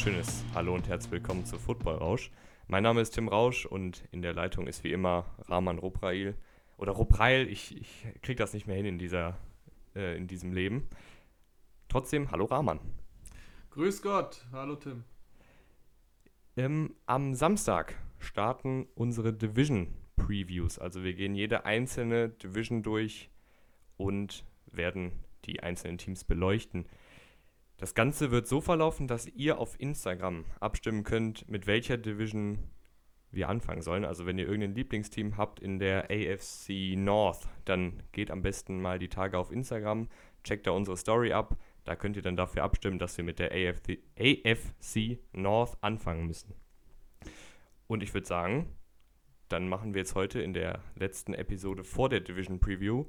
Wunderschönes Hallo und herzlich willkommen zu Football Rausch. Mein Name ist Tim Rausch und in der Leitung ist wie immer Rahman Ruprail. Oder Ruprail, ich, ich kriege das nicht mehr hin in, dieser, äh, in diesem Leben. Trotzdem, hallo Rahman. Grüß Gott, hallo Tim. Ähm, am Samstag starten unsere Division Previews. Also wir gehen jede einzelne Division durch und werden die einzelnen Teams beleuchten. Das Ganze wird so verlaufen, dass ihr auf Instagram abstimmen könnt, mit welcher Division wir anfangen sollen. Also wenn ihr irgendein Lieblingsteam habt in der AFC North, dann geht am besten mal die Tage auf Instagram, checkt da unsere Story ab. Da könnt ihr dann dafür abstimmen, dass wir mit der AFC, AFC North anfangen müssen. Und ich würde sagen, dann machen wir jetzt heute in der letzten Episode vor der Division Preview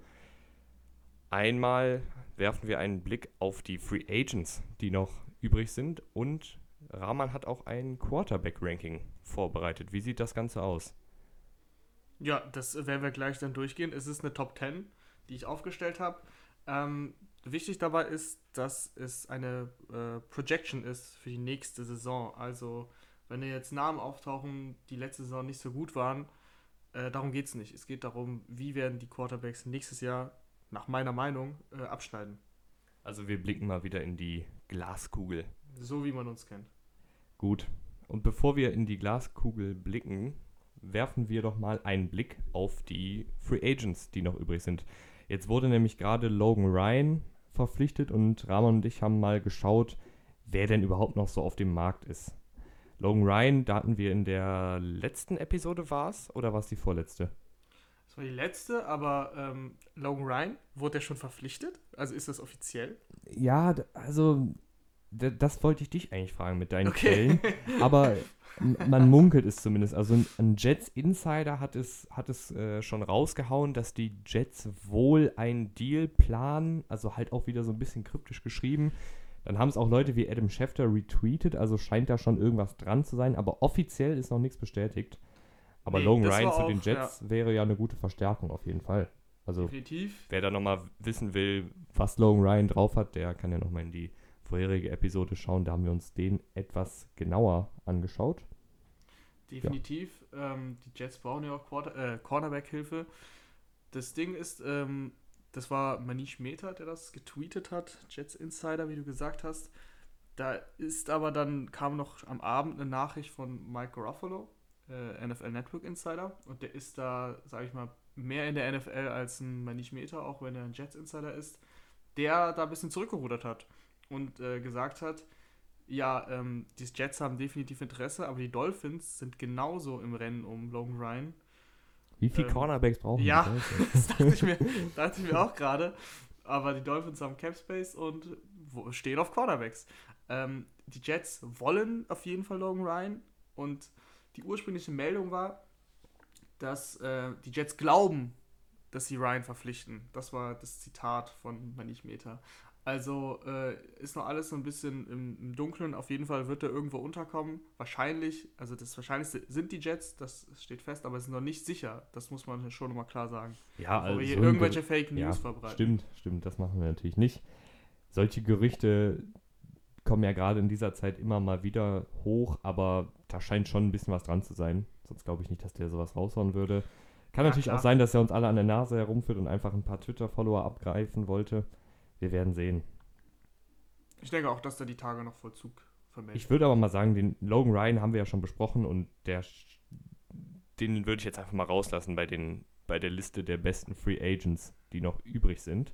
einmal werfen wir einen Blick auf die Free Agents, die noch übrig sind. Und Rahman hat auch ein Quarterback-Ranking vorbereitet. Wie sieht das Ganze aus? Ja, das werden wir gleich dann durchgehen. Es ist eine Top 10, die ich aufgestellt habe. Ähm, wichtig dabei ist, dass es eine äh, Projection ist für die nächste Saison. Also, wenn jetzt Namen auftauchen, die letzte Saison nicht so gut waren, äh, darum geht es nicht. Es geht darum, wie werden die Quarterbacks nächstes Jahr nach meiner Meinung, äh, abschneiden. Also wir blicken mal wieder in die Glaskugel. So wie man uns kennt. Gut. Und bevor wir in die Glaskugel blicken, werfen wir doch mal einen Blick auf die Free Agents, die noch übrig sind. Jetzt wurde nämlich gerade Logan Ryan verpflichtet und Ramon und ich haben mal geschaut, wer denn überhaupt noch so auf dem Markt ist. Logan Ryan, da hatten wir in der letzten Episode war es oder war es die vorletzte? Das war die letzte, aber ähm, Logan Ryan, wurde er schon verpflichtet? Also ist das offiziell? Ja, also das wollte ich dich eigentlich fragen mit deinen okay. Quellen. Aber man munkelt es zumindest. Also ein Jets Insider hat es, hat es äh, schon rausgehauen, dass die Jets wohl einen Deal planen. Also halt auch wieder so ein bisschen kryptisch geschrieben. Dann haben es auch Leute wie Adam Schefter retweetet. Also scheint da schon irgendwas dran zu sein. Aber offiziell ist noch nichts bestätigt. Aber nee, Logan Ryan zu den Jets ja. wäre ja eine gute Verstärkung auf jeden Fall. Also Definitiv. wer da nochmal wissen will, was Logan Ryan drauf hat, der kann ja nochmal in die vorherige Episode schauen. Da haben wir uns den etwas genauer angeschaut. Definitiv. Ja. Ähm, die Jets brauchen ja auch Quarter äh, Cornerback-Hilfe. Das Ding ist, ähm, das war Manish Mehta, der das getweetet hat, Jets Insider, wie du gesagt hast. Da ist aber dann, kam noch am Abend eine Nachricht von Mike Garofalo, äh, NFL Network Insider und der ist da, sage ich mal, mehr in der NFL als ein Manish Meter, auch wenn er ein Jets Insider ist, der da ein bisschen zurückgerudert hat und äh, gesagt hat, ja, ähm, die Jets haben definitiv Interesse, aber die Dolphins sind genauso im Rennen um Logan Ryan. Wie viele ähm, Cornerbacks brauchen ja, die? Ja, das dachte ich mir, dachte ich mir auch gerade. Aber die Dolphins haben Cap Space und stehen auf Cornerbacks. Ähm, die Jets wollen auf jeden Fall Logan Ryan und die ursprüngliche Meldung war, dass äh, die Jets glauben, dass sie Ryan verpflichten. Das war das Zitat von Manish Meta. Also äh, ist noch alles so ein bisschen im, im, Dunkeln. Auf jeden Fall wird er irgendwo unterkommen. Wahrscheinlich, also das Wahrscheinlichste sind die Jets, das steht fest, aber es ist noch nicht sicher. Das muss man schon mal klar sagen. Ja, also wir hier irgendwelche Fake News ja, verbreiten. Stimmt, stimmt, das machen wir natürlich nicht. Solche Gerüchte kommen ja gerade in dieser Zeit immer mal wieder hoch, aber da scheint schon ein bisschen was dran zu sein. Sonst glaube ich nicht, dass der sowas raushauen würde. Kann ja, natürlich klar. auch sein, dass er uns alle an der Nase herumführt und einfach ein paar Twitter-Follower abgreifen wollte. Wir werden sehen. Ich denke auch, dass er die Tage noch Vollzug vermeldet. Ich würde aber mal sagen, den Logan Ryan haben wir ja schon besprochen und der, den würde ich jetzt einfach mal rauslassen bei, den, bei der Liste der besten Free Agents, die noch übrig sind.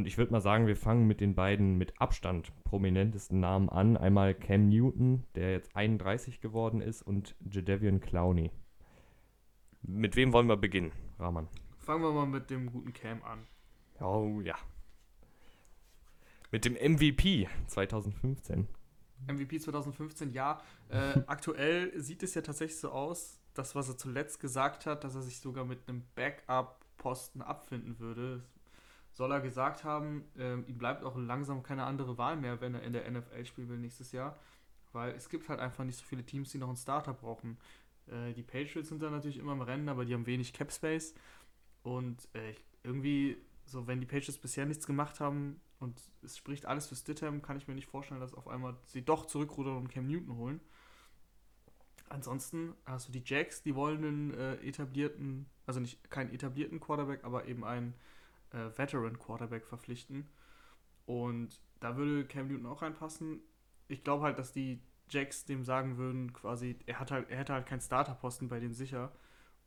Und ich würde mal sagen, wir fangen mit den beiden mit Abstand prominentesten Namen an. Einmal Cam Newton, der jetzt 31 geworden ist, und Jadavian Clowney. Mit wem wollen wir beginnen, Rahman? Fangen wir mal mit dem guten Cam an. Oh ja. Mit dem MVP 2015. MVP 2015, ja. Äh, aktuell sieht es ja tatsächlich so aus, das, was er zuletzt gesagt hat, dass er sich sogar mit einem Backup-Posten abfinden würde soll er gesagt haben, äh, ihm bleibt auch langsam keine andere Wahl mehr, wenn er in der NFL spielen will nächstes Jahr. Weil es gibt halt einfach nicht so viele Teams, die noch einen Starter brauchen. Äh, die Patriots sind da natürlich immer im Rennen, aber die haben wenig Cap Space. Und äh, irgendwie, so wenn die Patriots bisher nichts gemacht haben und es spricht alles für Stidham, kann ich mir nicht vorstellen, dass auf einmal sie doch zurückrudern und Cam Newton holen. Ansonsten hast du die Jacks, die wollen einen äh, etablierten, also nicht keinen etablierten Quarterback, aber eben einen äh, Veteran Quarterback verpflichten. Und da würde Cam Newton auch reinpassen. Ich glaube halt, dass die Jacks dem sagen würden, quasi, er hat halt, er hätte halt keinen Starterposten bei denen sicher.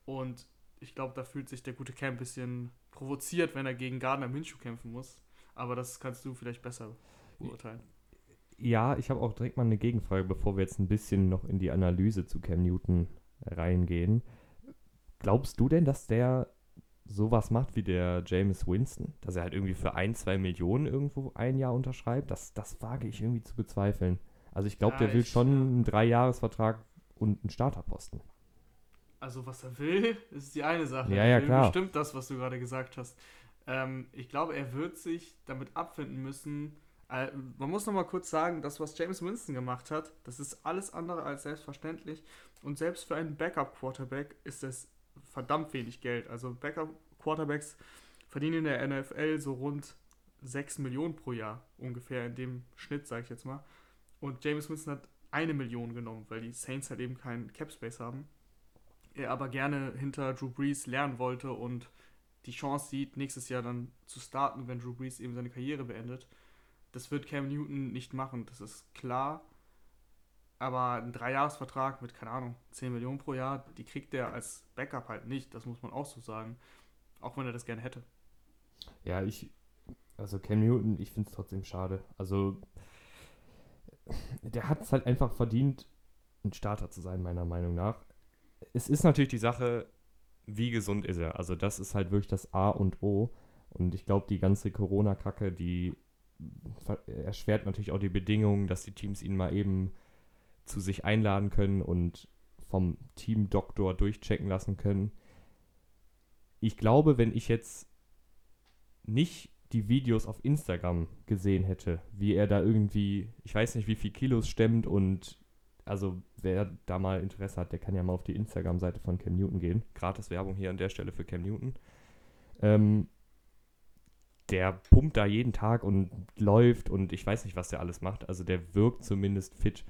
Und ich glaube, da fühlt sich der gute Cam ein bisschen provoziert, wenn er gegen Gardner Minshew kämpfen muss. Aber das kannst du vielleicht besser beurteilen. Ja, ich habe auch direkt mal eine Gegenfrage, bevor wir jetzt ein bisschen noch in die Analyse zu Cam Newton reingehen. Glaubst du denn, dass der sowas macht wie der James Winston? Dass er halt irgendwie für ein, zwei Millionen irgendwo ein Jahr unterschreibt? Das, das wage ich irgendwie zu bezweifeln. Also ich glaube, ja, der will schon einen Dreijahresvertrag und einen Starterposten. Also was er will, ist die eine Sache. Ja, ja, klar. Bestimmt das, was du gerade gesagt hast. Ähm, ich glaube, er wird sich damit abfinden müssen. Äh, man muss noch mal kurz sagen, das, was James Winston gemacht hat, das ist alles andere als selbstverständlich. Und selbst für einen Backup-Quarterback ist es verdammt wenig Geld. Also Backup-Quarterbacks verdienen in der NFL so rund 6 Millionen pro Jahr, ungefähr in dem Schnitt, sage ich jetzt mal. Und James Winston hat eine Million genommen, weil die Saints halt eben keinen Cap Space haben. Er aber gerne hinter Drew Brees lernen wollte und die Chance sieht, nächstes Jahr dann zu starten, wenn Drew Brees eben seine Karriere beendet. Das wird Cam Newton nicht machen, das ist klar. Aber ein Dreijahresvertrag mit, keine Ahnung, 10 Millionen pro Jahr, die kriegt er als Backup halt nicht, das muss man auch so sagen. Auch wenn er das gerne hätte. Ja, ich, also Cam Newton, ich finde es trotzdem schade. Also, der hat es halt einfach verdient, ein Starter zu sein, meiner Meinung nach. Es ist natürlich die Sache, wie gesund ist er? Also das ist halt wirklich das A und O. Und ich glaube, die ganze Corona-Kacke, die erschwert natürlich auch die Bedingungen, dass die Teams ihn mal eben zu sich einladen können und vom Team-Doktor durchchecken lassen können. Ich glaube, wenn ich jetzt nicht die Videos auf Instagram gesehen hätte, wie er da irgendwie, ich weiß nicht, wie viel Kilos stemmt und also wer da mal Interesse hat, der kann ja mal auf die Instagram-Seite von Cam Newton gehen. Gratis Werbung hier an der Stelle für Cam Newton. Ähm, der pumpt da jeden Tag und läuft und ich weiß nicht, was der alles macht. Also der wirkt zumindest fit.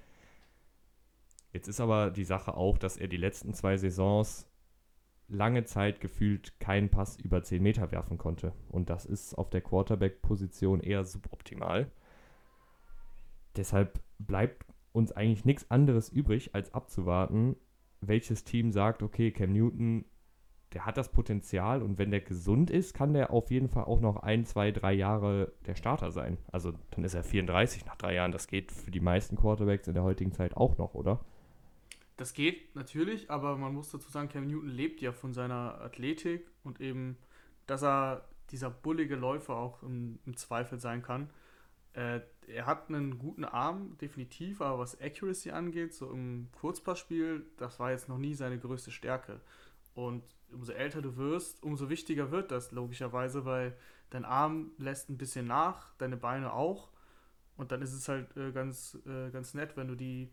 Jetzt ist aber die Sache auch, dass er die letzten zwei Saisons lange Zeit gefühlt keinen Pass über 10 Meter werfen konnte. Und das ist auf der Quarterback-Position eher suboptimal. Deshalb bleibt uns eigentlich nichts anderes übrig, als abzuwarten, welches Team sagt, okay, Cam Newton, der hat das Potenzial und wenn der gesund ist, kann der auf jeden Fall auch noch ein, zwei, drei Jahre der Starter sein. Also dann ist er 34 nach drei Jahren. Das geht für die meisten Quarterbacks in der heutigen Zeit auch noch, oder? Das geht natürlich, aber man muss dazu sagen, Cam Newton lebt ja von seiner Athletik und eben, dass er dieser bullige Läufer auch im, im Zweifel sein kann. Äh, er hat einen guten Arm, definitiv, aber was Accuracy angeht, so im Kurzpassspiel, das war jetzt noch nie seine größte Stärke. Und umso älter du wirst, umso wichtiger wird das logischerweise, weil dein Arm lässt ein bisschen nach, deine Beine auch. Und dann ist es halt äh, ganz, äh, ganz nett, wenn du die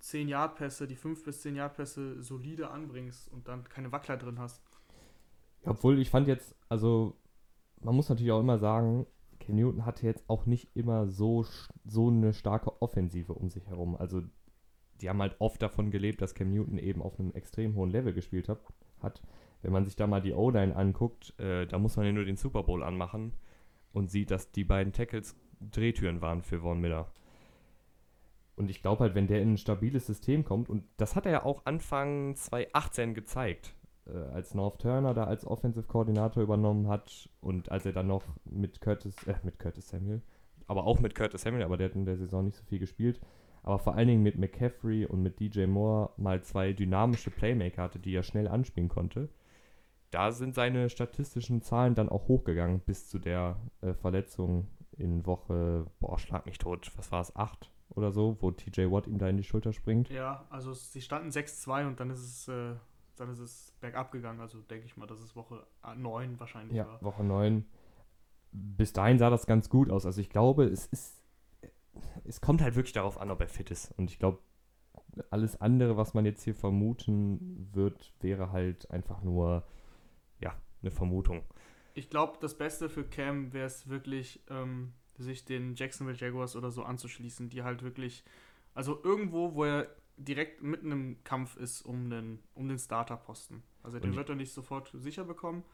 10 Yard Pässe, die 5 bis 10 Yard Pässe solide anbringst und dann keine Wackler drin hast. Obwohl ich fand jetzt, also man muss natürlich auch immer sagen, Cam Newton hatte jetzt auch nicht immer so, so eine starke Offensive um sich herum. Also die haben halt oft davon gelebt, dass Cam Newton eben auf einem extrem hohen Level gespielt hat. hat. Wenn man sich da mal die O-Line anguckt, äh, da muss man ja nur den Super Bowl anmachen und sieht, dass die beiden Tackles Drehtüren waren für Von Miller. Und ich glaube halt, wenn der in ein stabiles System kommt, und das hat er ja auch Anfang 2018 gezeigt, äh, als North Turner da als Offensive Koordinator übernommen hat und als er dann noch mit Curtis, äh, mit Curtis Samuel, aber auch mit Curtis Samuel, aber der hat in der Saison nicht so viel gespielt, aber vor allen Dingen mit McCaffrey und mit DJ Moore mal zwei dynamische Playmaker hatte, die er schnell anspielen konnte. Da sind seine statistischen Zahlen dann auch hochgegangen bis zu der äh, Verletzung in Woche, boah, schlag mich tot, was war es, 8 oder so, wo TJ Watt ihm da in die Schulter springt. Ja, also sie standen 6-2 und dann ist es äh, dann ist es bergab gegangen. Also denke ich mal, dass es Woche 9 wahrscheinlich ja, war. Woche 9. Bis dahin sah das ganz gut aus. Also ich glaube, es ist. Es kommt halt wirklich darauf an, ob er fit ist. Und ich glaube, alles andere, was man jetzt hier vermuten wird, wäre halt einfach nur, ja, eine Vermutung. Ich glaube, das Beste für Cam wäre es wirklich, ähm, sich den Jacksonville Jaguars oder so anzuschließen, die halt wirklich, also irgendwo, wo er direkt mitten im Kampf ist um den, um den Starterposten. Also den wird er nicht sofort sicher bekommen.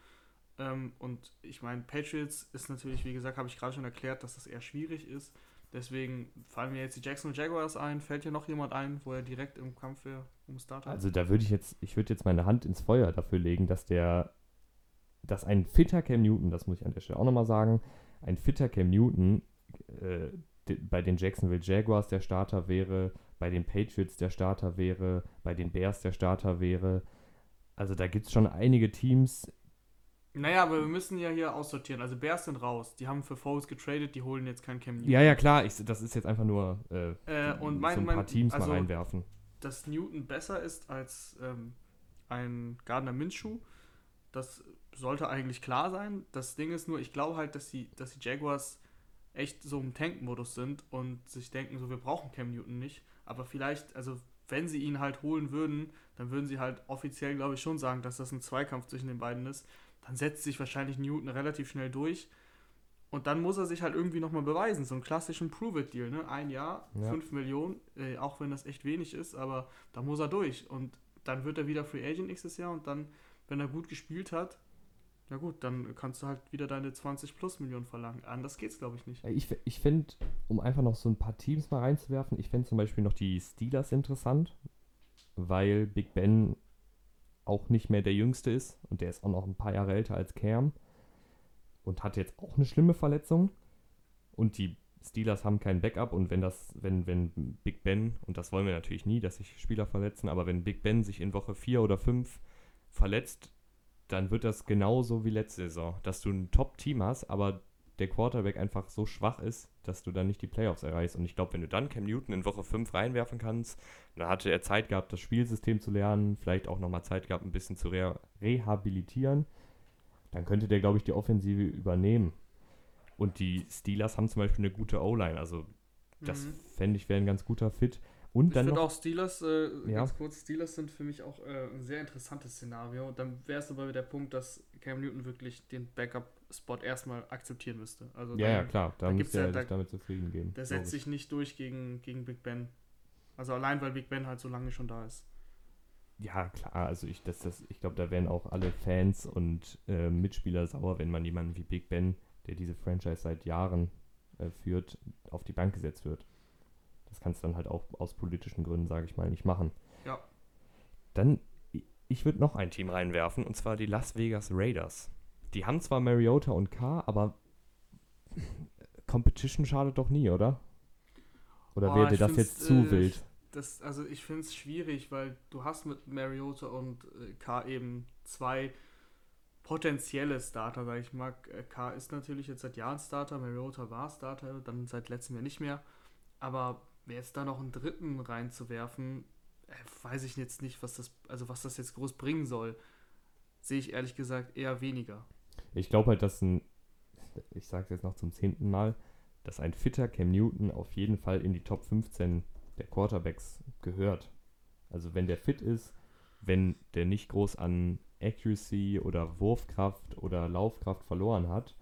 Ähm, und ich meine, Patriots ist natürlich, wie gesagt, habe ich gerade schon erklärt, dass das eher schwierig ist. Deswegen fallen mir jetzt die Jacksonville Jaguars ein. Fällt hier noch jemand ein, wo er direkt im Kampf wäre um Starter? Also da würde ich jetzt, ich würde jetzt meine Hand ins Feuer dafür legen, dass der, dass ein fitter Cam Newton, das muss ich an der Stelle auch nochmal sagen, ein fitter Cam Newton äh, bei den Jacksonville Jaguars der Starter wäre, bei den Patriots der Starter wäre, bei den Bears der Starter wäre. Also da gibt es schon einige Teams. Naja, aber wir müssen ja hier aussortieren. Also Bears sind raus. Die haben für Foles getradet, die holen jetzt kein Cam Newton. Ja, ja, klar. Ich, das ist jetzt einfach nur äh, äh, und mein, so ein paar Teams also, mal reinwerfen. Dass Newton besser ist als ähm, ein Gardner Minshew, das sollte eigentlich klar sein. Das Ding ist nur, ich glaube halt, dass die, dass die Jaguars echt so im Tank-Modus sind und sich denken, so wir brauchen Cam Newton nicht. Aber vielleicht, also wenn sie ihn halt holen würden, dann würden sie halt offiziell, glaube ich, schon sagen, dass das ein Zweikampf zwischen den beiden ist. Dann setzt sich wahrscheinlich Newton relativ schnell durch. Und dann muss er sich halt irgendwie nochmal beweisen. So einen klassischen Prove-It-Deal, ne? Ein Jahr, ja. 5 Millionen, äh, auch wenn das echt wenig ist, aber da muss er durch. Und dann wird er wieder Free Agent nächstes Jahr und dann, wenn er gut gespielt hat, ja gut, dann kannst du halt wieder deine 20 plus Millionen verlangen. Anders geht's, glaube ich, nicht. Ich, ich finde, um einfach noch so ein paar Teams mal reinzuwerfen, ich fände zum Beispiel noch die Steelers interessant, weil Big Ben auch nicht mehr der Jüngste ist und der ist auch noch ein paar Jahre älter als Cam und hat jetzt auch eine schlimme Verletzung. Und die Steelers haben kein Backup und wenn das, wenn, wenn Big Ben, und das wollen wir natürlich nie, dass sich Spieler verletzen, aber wenn Big Ben sich in Woche 4 oder 5 verletzt, dann wird das genauso wie letzte Saison, dass du ein Top-Team hast, aber der Quarterback einfach so schwach ist, dass du dann nicht die Playoffs erreichst. Und ich glaube, wenn du dann Cam Newton in Woche 5 reinwerfen kannst, dann hatte er Zeit gehabt, das Spielsystem zu lernen, vielleicht auch nochmal Zeit gehabt, ein bisschen zu re rehabilitieren, dann könnte der, glaube ich, die Offensive übernehmen. Und die Steelers haben zum Beispiel eine gute O-Line, also das mhm. fände ich wäre ein ganz guter Fit. Und dann ich finde auch Steelers, äh, ja. ganz kurz, Steelers sind für mich auch äh, ein sehr interessantes Szenario. Und dann wäre es aber der Punkt, dass Cam Newton wirklich den Backup-Spot erstmal akzeptieren müsste. Also ja, dann, ja, klar, da, da müsste er ja, sich damit zufrieden geben. Der setzt sich nicht durch gegen, gegen Big Ben. Also allein, weil Big Ben halt so lange schon da ist. Ja, klar, also ich, das, das, ich glaube, da wären auch alle Fans und äh, Mitspieler sauer, wenn man jemanden wie Big Ben, der diese Franchise seit Jahren äh, führt, auf die Bank gesetzt wird. Das kannst du dann halt auch aus politischen Gründen, sage ich mal, nicht machen. Ja. Dann, ich würde noch ein Team reinwerfen, und zwar die Las Vegas Raiders. Die haben zwar Mariota und K, aber Competition schadet doch nie, oder? Oder wäre dir das jetzt zu äh, wild? Das, also ich finde es schwierig, weil du hast mit Mariota und äh, K eben zwei potenzielle Starter, sag ich mal. Äh, K ist natürlich jetzt seit Jahren Starter, Mariota war Starter, dann seit letztem Jahr nicht mehr. Aber jetzt da noch einen dritten reinzuwerfen, äh, weiß ich jetzt nicht, was das, also was das jetzt groß bringen soll. Sehe ich ehrlich gesagt eher weniger. Ich glaube halt, dass ein, ich sage es jetzt noch zum zehnten Mal, dass ein fitter Cam Newton auf jeden Fall in die Top 15 der Quarterbacks gehört. Also wenn der fit ist, wenn der nicht groß an Accuracy oder Wurfkraft oder Laufkraft verloren hat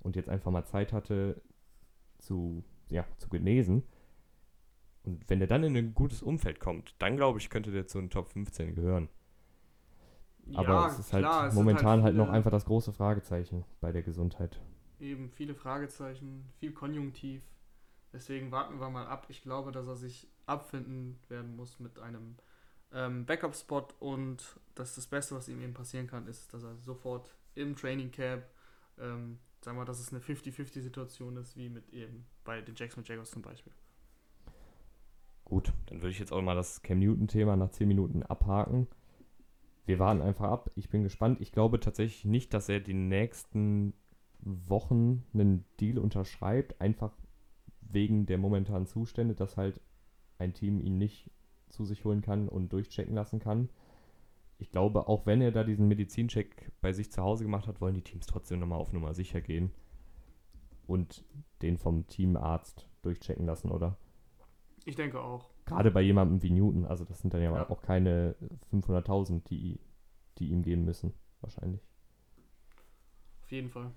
und jetzt einfach mal Zeit hatte zu, ja, zu genesen, und wenn der dann in ein gutes Umfeld kommt, dann glaube ich, könnte der zu den Top 15 gehören. Aber ja, es ist halt klar, halt momentan halt, halt, noch einfach das große Fragezeichen bei der Gesundheit. Eben viele Fragezeichen, viel Konjunktiv. Deswegen warten wir mal ab. Ich glaube, dass er sich abfinden werden muss mit einem ähm, Backup-Spot und dass das Beste, was ihm eben passieren kann, ist, dass er sofort im Training Camp, ähm, sagen wir, dass es eine 50-50-Situation ist, wie mit eben bei den Jackson Jaguars zum Beispiel. Gut, dann würde ich jetzt auch mal das Cam Newton-Thema nach 10 Minuten abhaken. Wir warten einfach ab. Ich bin gespannt. Ich glaube tatsächlich nicht, dass er die nächsten Wochen einen Deal unterschreibt, einfach wegen der momentanen Zustände, dass halt ein Team ihn nicht zu sich holen kann und durchchecken lassen kann. Ich glaube, auch wenn er da diesen Medizincheck bei sich zu Hause gemacht hat, wollen die Teams trotzdem nochmal auf Nummer sicher gehen und den vom Teamarzt durchchecken lassen, oder? Ich denke auch. Gerade bei jemandem wie Newton, also das sind dann ja, ja. auch keine 500.000, die, die ihm geben müssen, wahrscheinlich. Auf jeden Fall.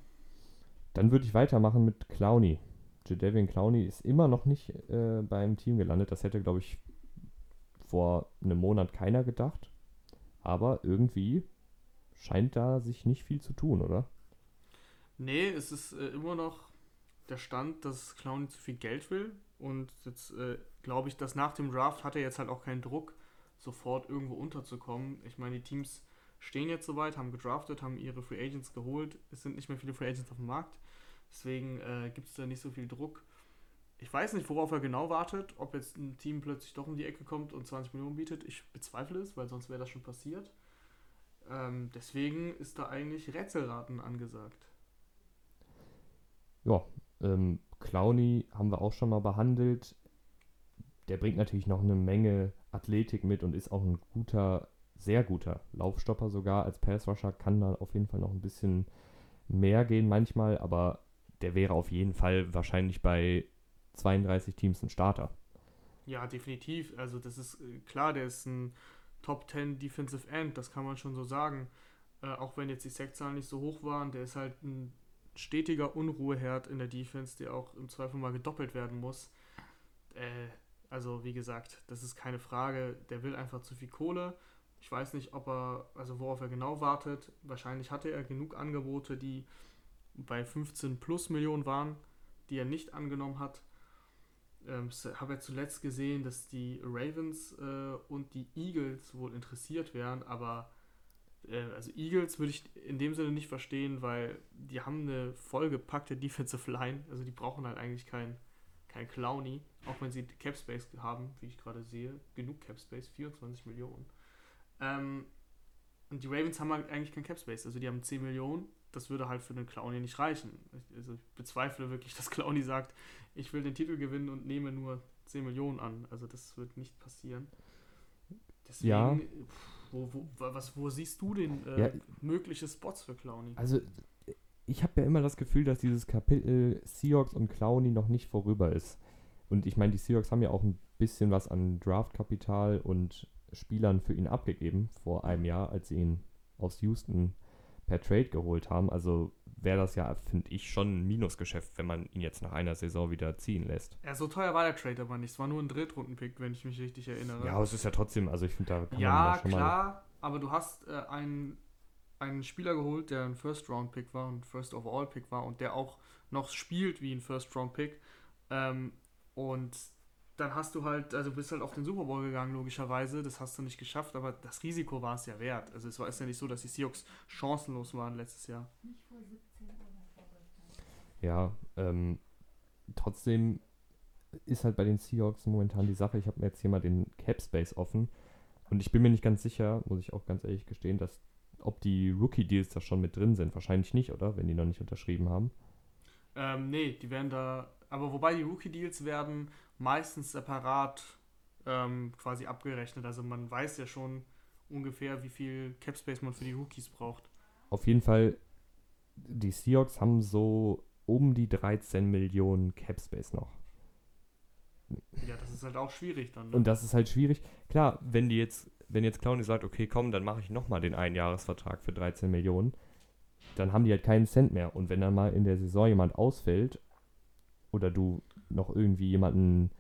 Dann würde ich weitermachen mit Clowny. Jadavian Clowney ist immer noch nicht äh, beim Team gelandet. Das hätte, glaube ich, vor einem Monat keiner gedacht. Aber irgendwie scheint da sich nicht viel zu tun, oder? Nee, es ist äh, immer noch der Stand, dass Clowney zu viel Geld will. Und jetzt äh, glaube ich, dass nach dem Draft hat er jetzt halt auch keinen Druck, sofort irgendwo unterzukommen. Ich meine, die Teams stehen jetzt soweit, haben gedraftet, haben ihre Free Agents geholt. Es sind nicht mehr viele Free Agents auf dem Markt. Deswegen äh, gibt es da nicht so viel Druck. Ich weiß nicht, worauf er genau wartet, ob jetzt ein Team plötzlich doch um die Ecke kommt und 20 Millionen bietet. Ich bezweifle es, weil sonst wäre das schon passiert. Ähm, deswegen ist da eigentlich Rätselraten angesagt. Ja, ähm, Clowny haben wir auch schon mal behandelt. Der bringt natürlich noch eine Menge Athletik mit und ist auch ein guter, sehr guter Laufstopper sogar. Als Passrusher kann da auf jeden Fall noch ein bisschen mehr gehen manchmal, aber der wäre auf jeden Fall wahrscheinlich bei 32 Teams ein Starter. Ja, definitiv. Also das ist äh, klar, der ist ein Top 10 Defensive End, das kann man schon so sagen. Äh, auch wenn jetzt die Sackzahlen nicht so hoch waren, der ist halt ein stetiger Unruheherd in der Defense, der auch im Zweifel mal gedoppelt werden muss. Äh, also wie gesagt, das ist keine Frage. Der will einfach zu viel Kohle. Ich weiß nicht, ob er, also worauf er genau wartet. Wahrscheinlich hatte er genug Angebote, die bei 15 plus Millionen waren, die er nicht angenommen hat. Ähm, habe ja zuletzt gesehen, dass die Ravens äh, und die Eagles wohl interessiert wären, aber äh, also Eagles würde ich in dem Sinne nicht verstehen, weil die haben eine vollgepackte Defensive Line, also die brauchen halt eigentlich kein, kein Clowny, auch wenn sie Cap Space haben, wie ich gerade sehe, genug Cap Space, 24 Millionen. Ähm, und die Ravens haben halt eigentlich kein Cap Space, also die haben 10 Millionen das würde halt für den Clowny nicht reichen. Also ich bezweifle wirklich, dass Clowny sagt, ich will den Titel gewinnen und nehme nur 10 Millionen an. Also das wird nicht passieren. Deswegen, ja. wo, wo, was, wo siehst du denn äh, ja. mögliche Spots für Clowny? Also ich habe ja immer das Gefühl, dass dieses Kapitel Seahawks und Clowny noch nicht vorüber ist. Und ich meine, die Seahawks haben ja auch ein bisschen was an Draftkapital und Spielern für ihn abgegeben vor einem Jahr, als sie ihn aus Houston per Trade geholt haben. Also wäre das ja, finde ich, schon ein Minusgeschäft, wenn man ihn jetzt nach einer Saison wieder ziehen lässt. Ja, so teuer war der Trade aber nicht. Es war nur ein Drittrunden-Pick, wenn ich mich richtig erinnere. Ja, aber es ist ja trotzdem, also ich finde, da kann ja, man ja schon klar, mal... Ja, aber du hast äh, einen, einen Spieler geholt, der ein First-Round-Pick war und First-Overall-Pick war und der auch noch spielt wie ein First-Round-Pick. Ähm, und dann hast du halt, also bist halt auf den Super Bowl gegangen, logischerweise. Das hast du nicht geschafft, aber das Risiko war es ja wert. Also es war ist ja nicht so, dass die Seahawks chancenlos waren letztes Jahr. Nicht vor 17 oder vor Ja, ähm, trotzdem ist halt bei den Seahawks momentan die Sache, ich habe mir jetzt hier mal den Cap Space offen und ich bin mir nicht ganz sicher, muss ich auch ganz ehrlich gestehen, dass ob die Rookie-Deals da schon mit drin sind. Wahrscheinlich nicht, oder? Wenn die noch nicht unterschrieben haben. Ähm, nee, die werden da, aber wobei die Rookie-Deals werden meistens separat ähm, quasi abgerechnet. Also man weiß ja schon ungefähr, wie viel Cap Space man für die Rookies braucht. Auf jeden Fall, die Seahawks haben so um die 13 Millionen Cap Space noch. Ja, das ist halt auch schwierig dann. Ne? Und das ist halt schwierig. Klar, wenn die jetzt, wenn jetzt Clowny sagt, okay, komm, dann mache ich nochmal den Einjahresvertrag für 13 Millionen, dann haben die halt keinen Cent mehr. Und wenn dann mal in der Saison jemand ausfällt oder du noch irgendwie jemanden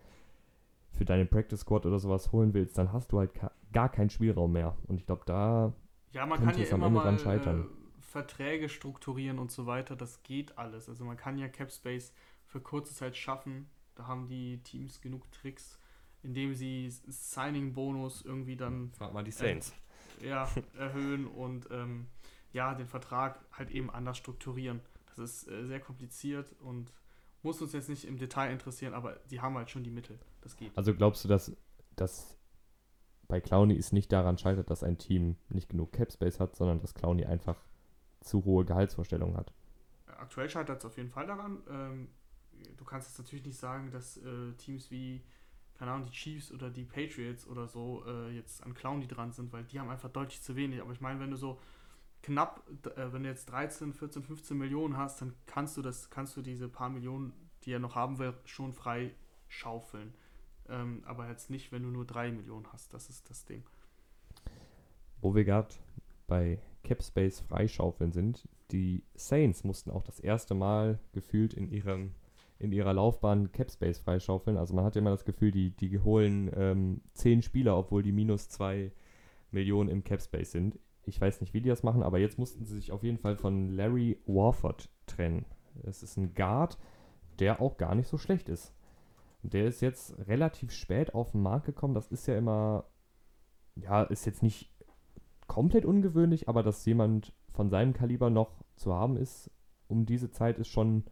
für deine Practice Squad oder sowas holen willst, dann hast du halt gar keinen Spielraum mehr. Und ich glaube, da ja, man kann ja immer mal äh, Verträge strukturieren und so weiter. Das geht alles. Also man kann ja Cap Space für kurze Zeit schaffen. Da haben die Teams genug Tricks, indem sie Signing-Bonus irgendwie dann. Frag mal die Saints. Äh, ja, erhöhen und ähm, ja, den Vertrag halt eben anders strukturieren. Das ist äh, sehr kompliziert und muss uns jetzt nicht im Detail interessieren, aber die haben halt schon die Mittel. Das geht. Also glaubst du, dass, dass bei Clowny es nicht daran scheitert, dass ein Team nicht genug Cap Space hat, sondern dass Clowny einfach zu hohe Gehaltsvorstellungen hat? Aktuell scheitert es auf jeden Fall daran. Ähm, du kannst jetzt natürlich nicht sagen, dass äh, Teams wie, keine Ahnung, die Chiefs oder die Patriots oder so äh, jetzt an Clowny dran sind, weil die haben einfach deutlich zu wenig. Aber ich meine, wenn du so knapp, äh, wenn du jetzt 13, 14, 15 Millionen hast, dann kannst du das, kannst du diese paar Millionen, die er noch haben will, schon frei schaufeln. Ähm, aber jetzt nicht, wenn du nur 3 Millionen hast. Das ist das Ding. Wo wir gerade bei Capspace freischaufeln sind, die Saints mussten auch das erste Mal gefühlt in ihrem in ihrer Laufbahn Capspace freischaufeln. Also man hat ja immer das Gefühl, die, die holen ähm, zehn Spieler, obwohl die minus zwei Millionen im Capspace sind. Ich weiß nicht, wie die das machen, aber jetzt mussten sie sich auf jeden Fall von Larry Warford trennen. Es ist ein Guard, der auch gar nicht so schlecht ist. Der ist jetzt relativ spät auf den Markt gekommen. Das ist ja immer, ja, ist jetzt nicht komplett ungewöhnlich, aber dass jemand von seinem Kaliber noch zu haben ist, um diese Zeit ist schon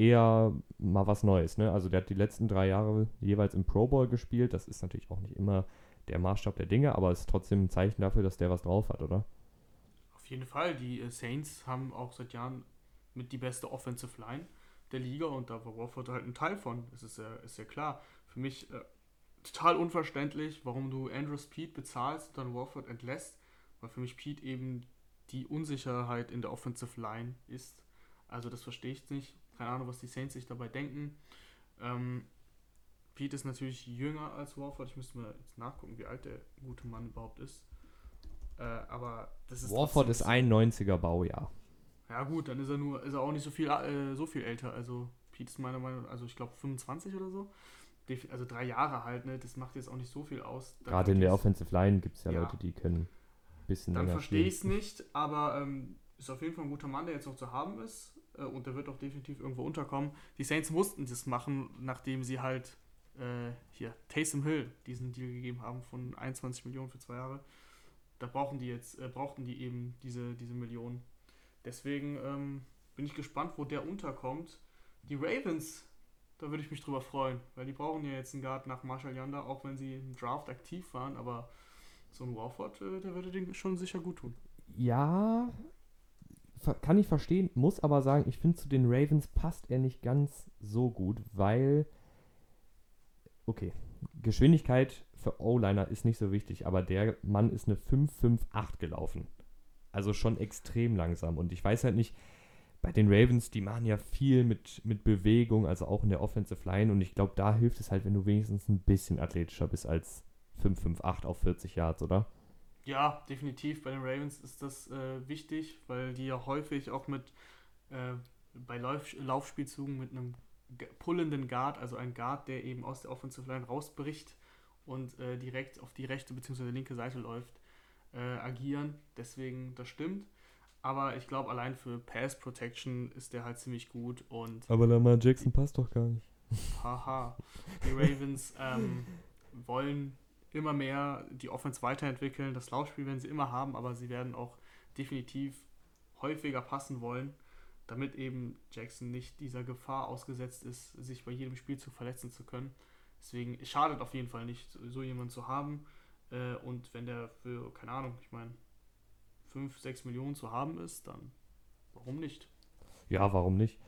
eher mal was Neues. Ne? Also der hat die letzten drei Jahre jeweils im Pro Bowl gespielt. Das ist natürlich auch nicht immer der Maßstab der Dinge, aber es ist trotzdem ein Zeichen dafür, dass der was drauf hat, oder? Auf jeden Fall. Die äh, Saints haben auch seit Jahren mit die beste Offensive Line der Liga und da war Warford halt ein Teil von. Das ist ja, ist ja klar. Für mich äh, total unverständlich, warum du Andrew Speed bezahlst und dann Warford entlässt, weil für mich Pete eben die Unsicherheit in der Offensive Line ist. Also das verstehe ich nicht. Keine Ahnung, was die Saints sich dabei denken. Ähm, Pete ist natürlich jünger als Warford. Ich müsste mal jetzt nachgucken, wie alt der gute Mann überhaupt ist. Äh, aber das ist Warford ist ein 90er Baujahr. Ja gut, dann ist er nur, ist er auch nicht so viel, äh, so viel älter. Also Pete ist meiner Meinung nach, also ich glaube 25 oder so. Also drei Jahre halt, ne? Das macht jetzt auch nicht so viel aus. Gerade in der Offensive Line gibt es ja, ja, Leute, die können ein bisschen Dann verstehe ich es nicht, aber ähm, ist auf jeden Fall ein guter Mann, der jetzt noch zu haben ist. Äh, und der wird auch definitiv irgendwo unterkommen. Die Saints mussten das machen, nachdem sie halt äh, hier Taysom Hill diesen Deal gegeben haben von 21 Millionen für zwei Jahre. Da brauchen die jetzt, äh, brauchten die eben diese, diese Millionen. Deswegen ähm, bin ich gespannt, wo der unterkommt. Die Ravens, da würde ich mich drüber freuen, weil die brauchen ja jetzt einen Guard nach Marshall Yanda, auch wenn sie im Draft aktiv waren, aber so ein Warford, äh, der würde den schon sicher gut tun. Ja, kann ich verstehen, muss aber sagen, ich finde zu den Ravens passt er nicht ganz so gut, weil, okay, Geschwindigkeit für O-Liner ist nicht so wichtig, aber der Mann ist eine 5-5-8 gelaufen. Also schon extrem langsam. Und ich weiß halt nicht, bei den Ravens, die machen ja viel mit, mit Bewegung, also auch in der Offensive Line. Und ich glaube, da hilft es halt, wenn du wenigstens ein bisschen athletischer bist als 5-5-8 auf 40 Yards, oder? Ja, definitiv. Bei den Ravens ist das äh, wichtig, weil die ja häufig auch mit äh, bei Lauf Laufspielzügen mit einem pullenden Guard, also ein Guard, der eben aus der Offensive Line rausbricht und äh, direkt auf die rechte bzw. linke Seite läuft, äh, agieren. Deswegen, das stimmt. Aber ich glaube, allein für Pass Protection ist der halt ziemlich gut. Und Aber Lamar Jackson passt doch gar nicht. Haha. Die Ravens ähm, wollen immer mehr die Offense weiterentwickeln. Das Laufspiel werden sie immer haben, aber sie werden auch definitiv häufiger passen wollen, damit eben Jackson nicht dieser Gefahr ausgesetzt ist, sich bei jedem Spiel zu verletzen zu können. Deswegen es schadet auf jeden Fall nicht, so jemanden zu haben. Äh, und wenn der für, keine Ahnung, ich meine, 5, 6 Millionen zu haben ist, dann warum nicht? Ja, warum nicht?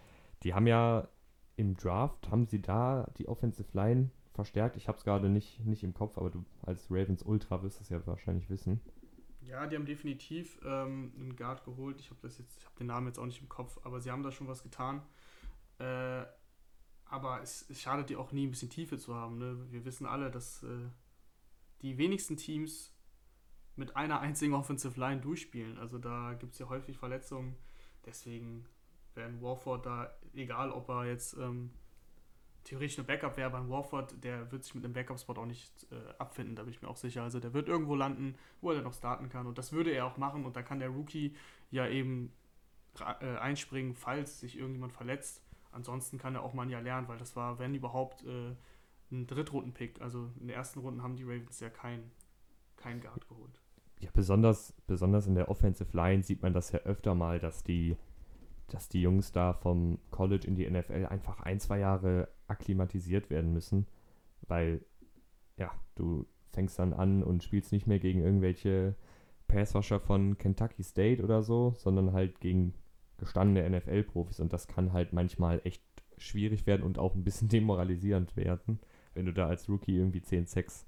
Die haben ja im Draft, haben sie da die Offensive Line verstärkt. Ich habe es gerade nicht, nicht im Kopf, aber du als Ravens Ultra wirst es ja wahrscheinlich wissen. Ja, die haben definitiv ähm, einen Guard geholt. Ich habe das jetzt, ich habe den Namen jetzt auch nicht im Kopf, aber sie haben da schon was getan. Äh, aber es, es, schadet dir auch nie, ein bisschen Tiefe zu haben. Ne? Wir wissen alle, dass äh, die wenigsten Teams mit einer einzigen Offensive Line durchspielen. Also da gibt es ja häufig Verletzungen. Deswegen werden Warford da, egal ob er jetzt ähm, theoretisch eine Backup wäre, beim Warford, der wird sich mit einem Backup-Spot auch nicht äh, abfinden, da bin ich mir auch sicher. Also der wird irgendwo landen, wo er dann noch starten kann. Und das würde er auch machen. Und da kann der Rookie ja eben äh, einspringen, falls sich irgendjemand verletzt. Ansonsten kann er auch mal ein Jahr lernen, weil das war, wenn überhaupt, äh, ein Drittrunden-Pick. Also in den ersten Runden haben die Ravens ja keinen kein Guard geholt. Ja, besonders, besonders in der Offensive Line sieht man das ja öfter mal, dass die, dass die Jungs da vom College in die NFL einfach ein, zwei Jahre akklimatisiert werden müssen, weil ja, du fängst dann an und spielst nicht mehr gegen irgendwelche Passwasher von Kentucky State oder so, sondern halt gegen gestandene NFL-Profis und das kann halt manchmal echt schwierig werden und auch ein bisschen demoralisierend werden wenn du da als Rookie irgendwie 10-6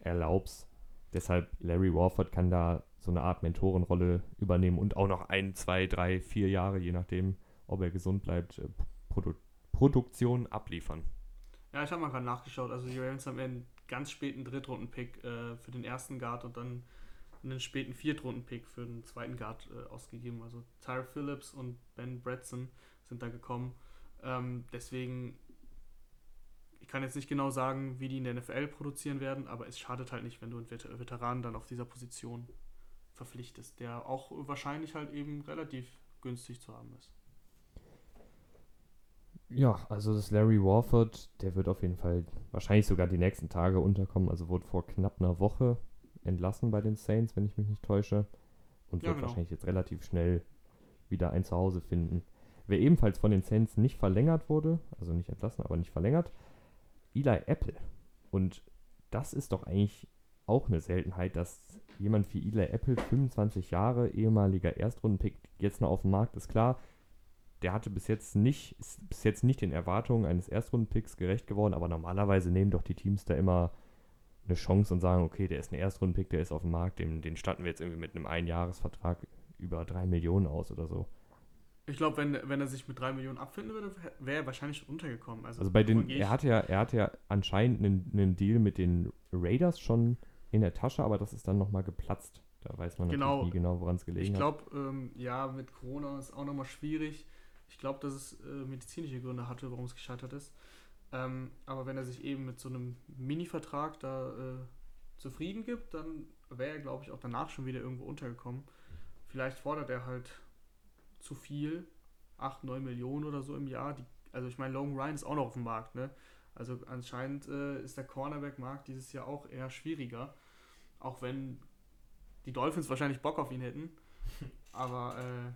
erlaubst. Deshalb Larry Warford kann da so eine Art Mentorenrolle übernehmen und auch noch ein, zwei, drei, vier Jahre, je nachdem, ob er gesund bleibt, äh, Produ Produktion abliefern. Ja, ich habe mal gerade nachgeschaut. Also die Ravens haben einen ganz späten Drittrunden-Pick äh, für den ersten Guard und dann einen späten Viertrunden-Pick für den zweiten Guard äh, ausgegeben. Also Tyre Phillips und Ben Bretson sind da gekommen. Ähm, deswegen, ich kann jetzt nicht genau sagen, wie die in der NFL produzieren werden, aber es schadet halt nicht, wenn du einen Vet Veteran dann auf dieser Position verpflichtest, der auch wahrscheinlich halt eben relativ günstig zu haben ist. Ja, also das Larry Warford, der wird auf jeden Fall wahrscheinlich sogar die nächsten Tage unterkommen. Also wurde vor knapp einer Woche entlassen bei den Saints, wenn ich mich nicht täusche. Und Ja, wird genau. wahrscheinlich jetzt relativ schnell wieder ein Zuhause finden. Wer ebenfalls von den Saints nicht verlängert wurde, also nicht entlassen, aber nicht verlängert, Eli Apple. Und das ist doch eigentlich auch eine Seltenheit, dass jemand wie Eli Apple, 25 Jahre, ehemaliger Erstrundenpick, jetzt noch auf dem Markt ist. Klar, der hatte bis jetzt nicht, ist bis jetzt nicht den Erwartungen eines Erstrundenpicks gerecht geworden, aber normalerweise nehmen doch die Teams da immer eine Chance und sagen, okay, der ist ein Erstrundenpick, der ist auf dem Markt, den, den statten wir jetzt irgendwie mit einem Einjahresvertrag über drei Millionen aus oder so. Ich glaube, wenn, wenn er sich mit 3 Millionen abfinden würde, wäre er wahrscheinlich schon untergekommen. Also, Also bei den, ich- er hatte ja, er hatte ja anscheinend einen, einen Deal mit den Raiders schon in der Tasche, aber das ist dann nochmal geplatzt. Da weiß man Genau. natürlich nie genau, woran es gelegen Ich hat. glaube, ähm, ja, mit Corona ist auch nochmal schwierig. Ich glaube, dass es äh, medizinische Gründe hatte, warum es gescheitert ist. Ähm, aber wenn er sich eben mit so einem Mini-Vertrag da äh, zufrieden gibt, dann wäre er, glaube ich, auch danach schon wieder irgendwo untergekommen. Vielleicht fordert er halt zu viel, 8, 9 Millionen oder so im Jahr. Die, also ich meine, Logan Ryan ist auch noch auf dem Markt, ne? Also anscheinend äh, ist der Cornerback-Markt dieses Jahr auch eher schwieriger. Auch wenn die Dolphins wahrscheinlich Bock auf ihn hätten. Aber äh,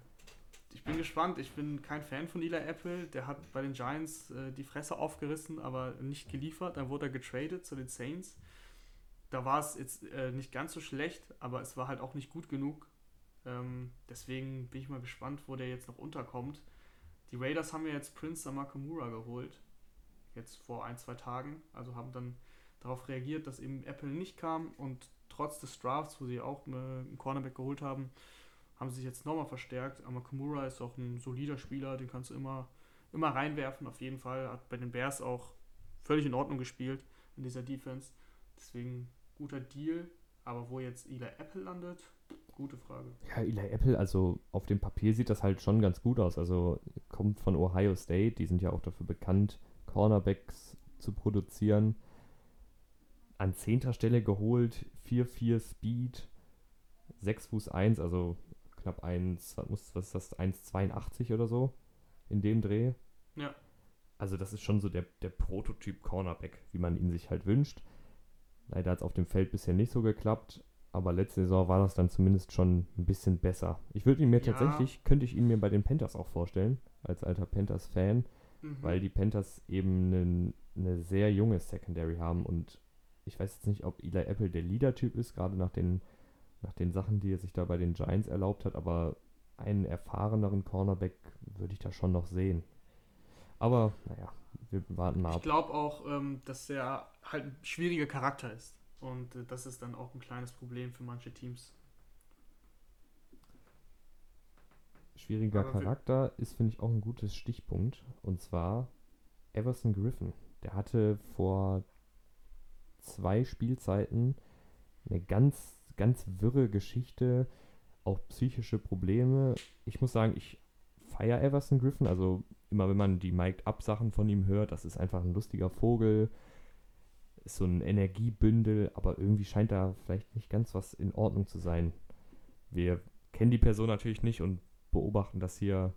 ich bin gespannt. Ich bin kein Fan von Eli Apple. Der hat bei den Giants äh, die Fresse aufgerissen, aber nicht geliefert. Dann wurde er getradet zu den Saints. Da war es jetzt äh, nicht ganz so schlecht, aber es war halt auch nicht gut genug. Ähm, deswegen bin ich mal gespannt, wo der jetzt noch unterkommt. Die Raiders haben ja jetzt Prince Amakamura geholt. Jetzt vor ein, zwei Tagen. Also haben dann darauf reagiert, dass eben Apple nicht kam und trotz des Drafts, wo sie auch äh, einen Cornerback geholt haben, haben sich jetzt nochmal verstärkt. Amakamura ist auch ein solider Spieler, den kannst du immer, immer reinwerfen, auf jeden Fall. Hat bei den Bears auch völlig in Ordnung gespielt in dieser Defense. Deswegen guter Deal. Aber wo jetzt Eli Apple landet, gute Frage. Ja, Eli Apple, also auf dem Papier sieht das halt schon ganz gut aus. Also kommt von Ohio State, die sind ja auch dafür bekannt, Cornerbacks zu produzieren. An zehnter Stelle geholt, 4-4 Speed, 6 Fuß 1, also knapp 1, was, muss, was ist das, 1,82 oder so in dem Dreh. Ja. Also das ist schon so der, der Prototyp Cornerback, wie man ihn sich halt wünscht. Leider hat es auf dem Feld bisher nicht so geklappt, aber letzte Saison war das dann zumindest schon ein bisschen besser. Ich würde ihn mir Ja. tatsächlich, könnte ich ihn mir bei den Panthers auch vorstellen, als alter Panthers-Fan, Mhm. weil die Panthers eben eine sehr junge Secondary haben und ich weiß jetzt nicht, ob Eli Apple der Leader-Typ ist, gerade nach den, nach den Sachen, die er sich da bei den Giants erlaubt hat, aber einen erfahreneren Cornerback würde ich da schon noch sehen. Aber naja, wir warten mal Ich ab. glaube auch, ähm, dass der halt ein schwieriger Charakter ist. Und äh, das ist dann auch ein kleines Problem für manche Teams. Schwieriger Aber Charakter ist, finde ich, auch ein gutes Stichpunkt. Und zwar Everson Griffin. Der hatte vor zwei Spielzeiten eine ganz, ganz wirre Geschichte, auch psychische Probleme. Ich muss sagen, ich feiere Everson Griffin. Also immer wenn man die Mic'd Up Sachen von ihm hört, das ist einfach ein lustiger Vogel. Ist so ein Energiebündel, aber irgendwie scheint da vielleicht nicht ganz was in Ordnung zu sein. Wir kennen die Person natürlich nicht und beobachten das hier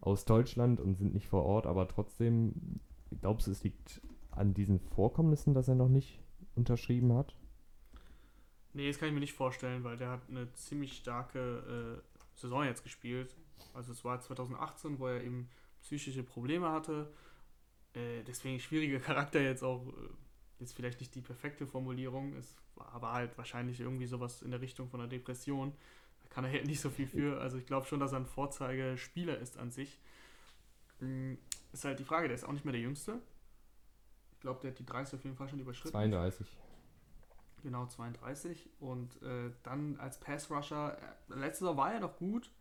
aus Deutschland und sind nicht vor Ort, aber trotzdem, glaubst du, es liegt an diesen Vorkommnissen, dass er noch nicht unterschrieben hat? Nee, das kann ich mir nicht vorstellen, weil der hat eine ziemlich starke äh, Saison jetzt gespielt. Also es war 2018, wo er eben psychische Probleme hatte. Äh, deswegen schwieriger Charakter jetzt auch, äh, jetzt vielleicht nicht die perfekte Formulierung, war aber halt wahrscheinlich irgendwie sowas in der Richtung von einer Depression. Da kann er halt nicht so viel für. Also ich glaube schon, dass er ein Vorzeigespieler ist an sich. Mm, Ist halt die Frage, der ist auch nicht mehr der Jüngste. Ich glaube, der hat die 30 auf jeden Fall schon überschritten. 32. Genau, 32. Und äh, dann als Pass-Rusher, äh, letzte Saison war er noch gut,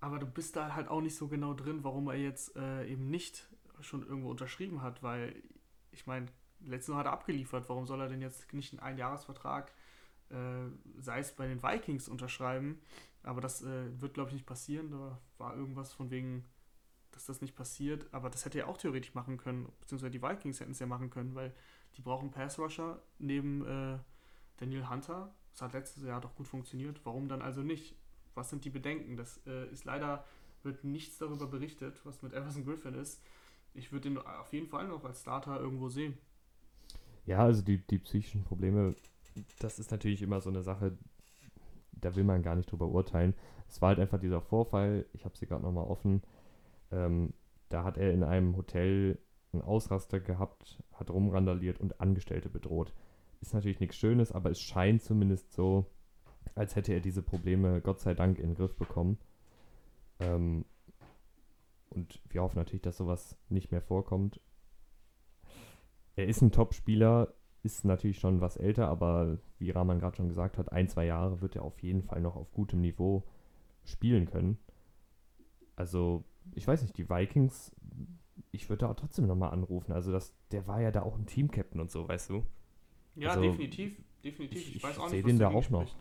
aber du bist da halt auch nicht so genau drin, warum er jetzt äh, eben nicht schon irgendwo unterschrieben hat, weil ich meine, letzte Saison hat er abgeliefert, warum soll er denn jetzt nicht einen Einjahresvertrag, äh, sei es bei den Vikings, unterschreiben? Aber das äh, wird, glaube ich, nicht passieren. Da war irgendwas von wegen, dass das nicht passiert, aber das hätte er auch theoretisch machen können, beziehungsweise die Vikings hätten es ja machen können, weil die brauchen Pass-Rusher neben äh, Daniel Hunter. Das hat letztes Jahr doch gut funktioniert. Warum dann also nicht? Was sind die Bedenken? Das äh, ist leider, wird nichts darüber berichtet, was mit Everson Griffin ist. Ich würde ihn auf jeden Fall noch als Starter irgendwo sehen. Ja, also die, die psychischen Probleme, das ist natürlich immer so eine Sache, da will man gar nicht drüber urteilen. Es war halt einfach dieser Vorfall, ich habe sie gerade nochmal offen, ähm, da hat er in einem Hotel einen Ausraster gehabt, hat rumrandaliert und Angestellte bedroht. Ist natürlich nichts Schönes, aber es scheint zumindest so, als hätte er diese Probleme Gott sei Dank in den Griff bekommen. Ähm, und wir hoffen natürlich, dass sowas nicht mehr vorkommt. Er ist ein Top-Spieler, ist natürlich schon was älter, aber wie Rahman gerade schon gesagt hat, ein, zwei Jahre wird er auf jeden Fall noch auf gutem Niveau spielen können. Also, ich weiß nicht, die Vikings, ich würde da trotzdem nochmal anrufen. Also, das, der war ja da auch ein Team-Captain und so, weißt du? Ja, Also, definitiv. Definitiv. ich- Ich, weiß auch nicht, den was da auch noch.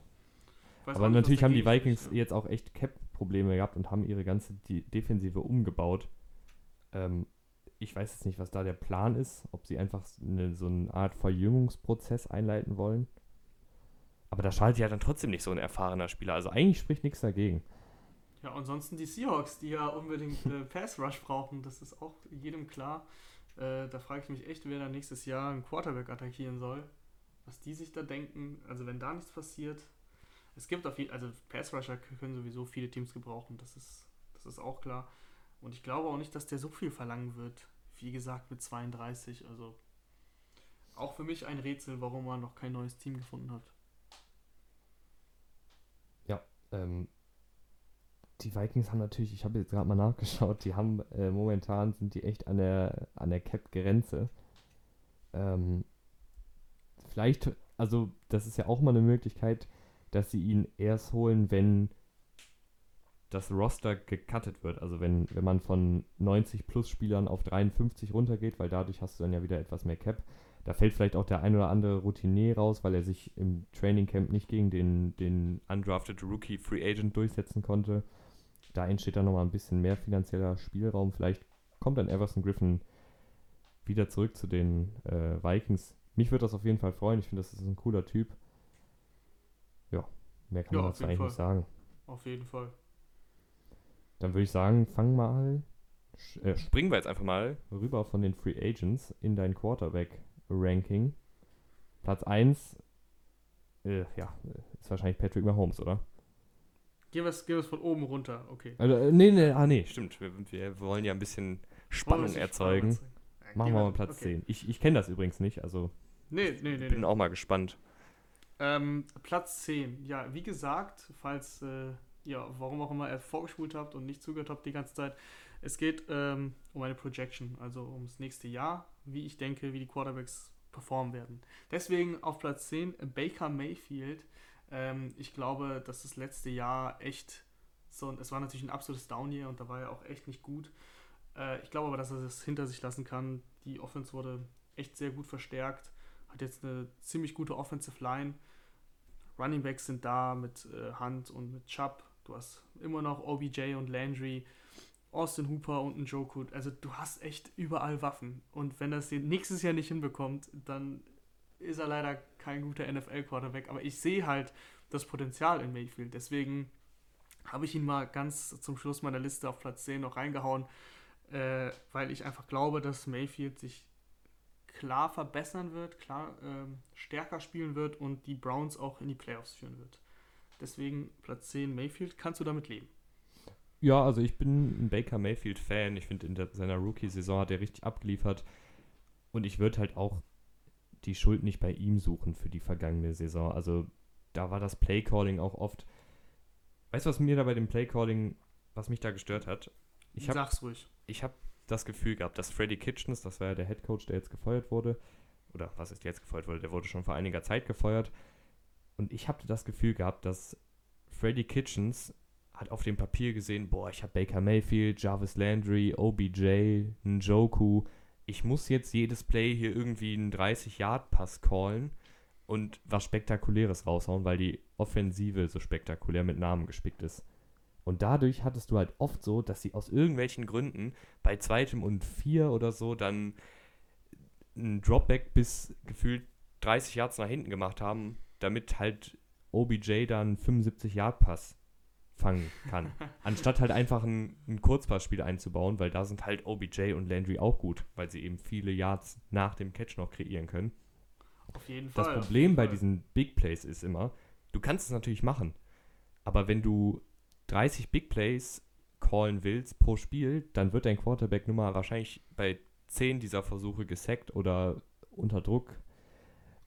Aber auch natürlich haben die Vikings spricht. jetzt auch echt Cap-Probleme gehabt und haben ihre ganze Defensive umgebaut. Ähm, ich weiß jetzt nicht, was da der Plan ist, ob sie einfach eine, so eine Art Verjüngungsprozess einleiten wollen. Aber da schaltet ja dann trotzdem nicht so ein erfahrener Spieler. Also eigentlich spricht nichts dagegen. Ja, ansonsten die Seahawks, die ja unbedingt äh, Pass Rush brauchen, das ist auch jedem klar. Äh, da frage ich mich echt, wer da nächstes Jahr einen Quarterback attackieren soll. Was die sich da denken, also wenn da nichts passiert. Es gibt auf jeden also Pass Rusher können sowieso viele Teams gebrauchen, das ist, das ist auch klar. Und ich glaube auch nicht, dass der so viel verlangen wird. Wie gesagt, mit 32. Also auch für mich ein Rätsel, warum man noch kein neues Team gefunden hat. Ähm, die Vikings haben natürlich, ich habe jetzt gerade mal nachgeschaut, die haben äh, momentan sind die echt an der an der Cap-Grenze. Ähm, vielleicht, also das ist ja auch mal eine Möglichkeit, dass sie ihn erst holen, wenn das Roster gecuttet wird. Also wenn, wenn man von 90 plus Spielern auf 53 runtergeht, weil dadurch hast du dann ja wieder etwas mehr Cap. Da fällt vielleicht auch der ein oder andere Routinier raus, weil er sich im Training Camp nicht gegen den, den Undrafted Rookie Free Agent. durchsetzen konnte. Da entsteht dann nochmal ein bisschen mehr finanzieller Spielraum. Vielleicht kommt dann Everson Griffin wieder zurück zu den äh, Vikings. Mich würde das auf jeden Fall freuen. Ich finde, das ist ein cooler Typ. Ja, mehr kann Ja, man auf dazu jeden eigentlich Fall. nicht sagen. Auf jeden Fall. Dann würde ich sagen, fang mal äh, Springen wir jetzt einfach mal. rüber von den Free Agents in dein Quarterback-Ranking. Platz 1, äh, ja, ist wahrscheinlich Patrick Mahomes, oder? Gehen wir es gehen von oben runter, okay. Also, äh, nee, nee, ah, nee, Stimmt, wir, wir wollen ja ein bisschen Spannung erzeugen. Spannung erzeugen? Ja, Machen wir mal Platz okay. 10. Ich, ich kenne das übrigens nicht, also Nee, nee, nee. Bin nee. auch mal gespannt. Ähm, Platz 10. Ja, wie gesagt, falls, äh, ja, warum auch immer ihr vorgespult habt und nicht zugehört habt die ganze Zeit, es geht ähm, um eine Projection, also ums nächste Jahr, wie ich denke, wie die Quarterbacks performen werden. Deswegen auf Platz 10 Baker Mayfield. Ähm, ich glaube, dass das letzte Jahr echt so, es war natürlich ein absolutes Down-Year und da war er auch echt nicht gut. Äh, ich glaube aber, dass er das hinter sich lassen kann. Die Offense wurde echt sehr gut verstärkt, hat jetzt eine ziemlich gute Offensive Line. Running Backs sind da mit äh, Hunt und mit Chubb. Du hast immer noch OBJ und Landry, Austin Hooper und ein Joku. Also du hast echt überall Waffen. Und wenn das nächstes Jahr nicht hinbekommt, dann ist er leider kein guter NFL-Quarterback. Aber ich sehe halt das Potenzial in Mayfield. Deswegen habe ich ihn mal ganz zum Schluss meiner Liste auf Platz 10 noch reingehauen, äh, weil ich einfach glaube, dass Mayfield sich klar verbessern wird, klar ähm, stärker spielen wird und die Browns auch in die Playoffs führen wird. Deswegen Platz 10 Mayfield, kannst du damit leben? Ja, also ich bin ein Baker Mayfield-Fan. Ich finde, in der, seiner Rookie-Saison hat er richtig abgeliefert. Und ich würde halt auch die Schuld nicht bei ihm suchen für die vergangene Saison. Also da war das Playcalling auch oft. Weißt du, was mir da bei dem Playcalling, was mich da gestört hat? Ich habe Sag's ruhig. ich habe das Gefühl gehabt, dass Freddy Kitchens, das war ja der Head Coach, der jetzt gefeuert wurde, oder was ist jetzt gefeuert wurde, der wurde schon vor einiger Zeit gefeuert. Und ich habe das Gefühl gehabt, dass Freddy Kitchens hat auf dem Papier gesehen, boah, ich habe Baker Mayfield, Jarvis Landry, OBJ, Njoku. Ich muss jetzt jedes Play hier irgendwie einen 30-Yard-Pass callen und was Spektakuläres raushauen, weil die Offensive so spektakulär mit Namen gespickt ist. Und dadurch hattest du halt oft so, dass sie aus irgendwelchen Gründen bei zweitem und vier oder so dann ein Dropback bis gefühlt 30 Yards nach hinten gemacht haben, damit halt OBJ dann 75 Yard Pass fangen kann. Anstatt halt einfach ein, ein Kurzpassspiel einzubauen, weil da sind halt OBJ und Landry auch gut, weil sie eben viele Yards nach dem Catch noch kreieren können. Auf jeden Das Fall. Problem auf bei Fall. diesen Big Plays ist immer, du kannst es natürlich machen, aber wenn du 30 Big Plays callen willst pro Spiel, dann wird dein Quarterback Nummer wahrscheinlich bei 10 dieser Versuche gesackt oder unter Druck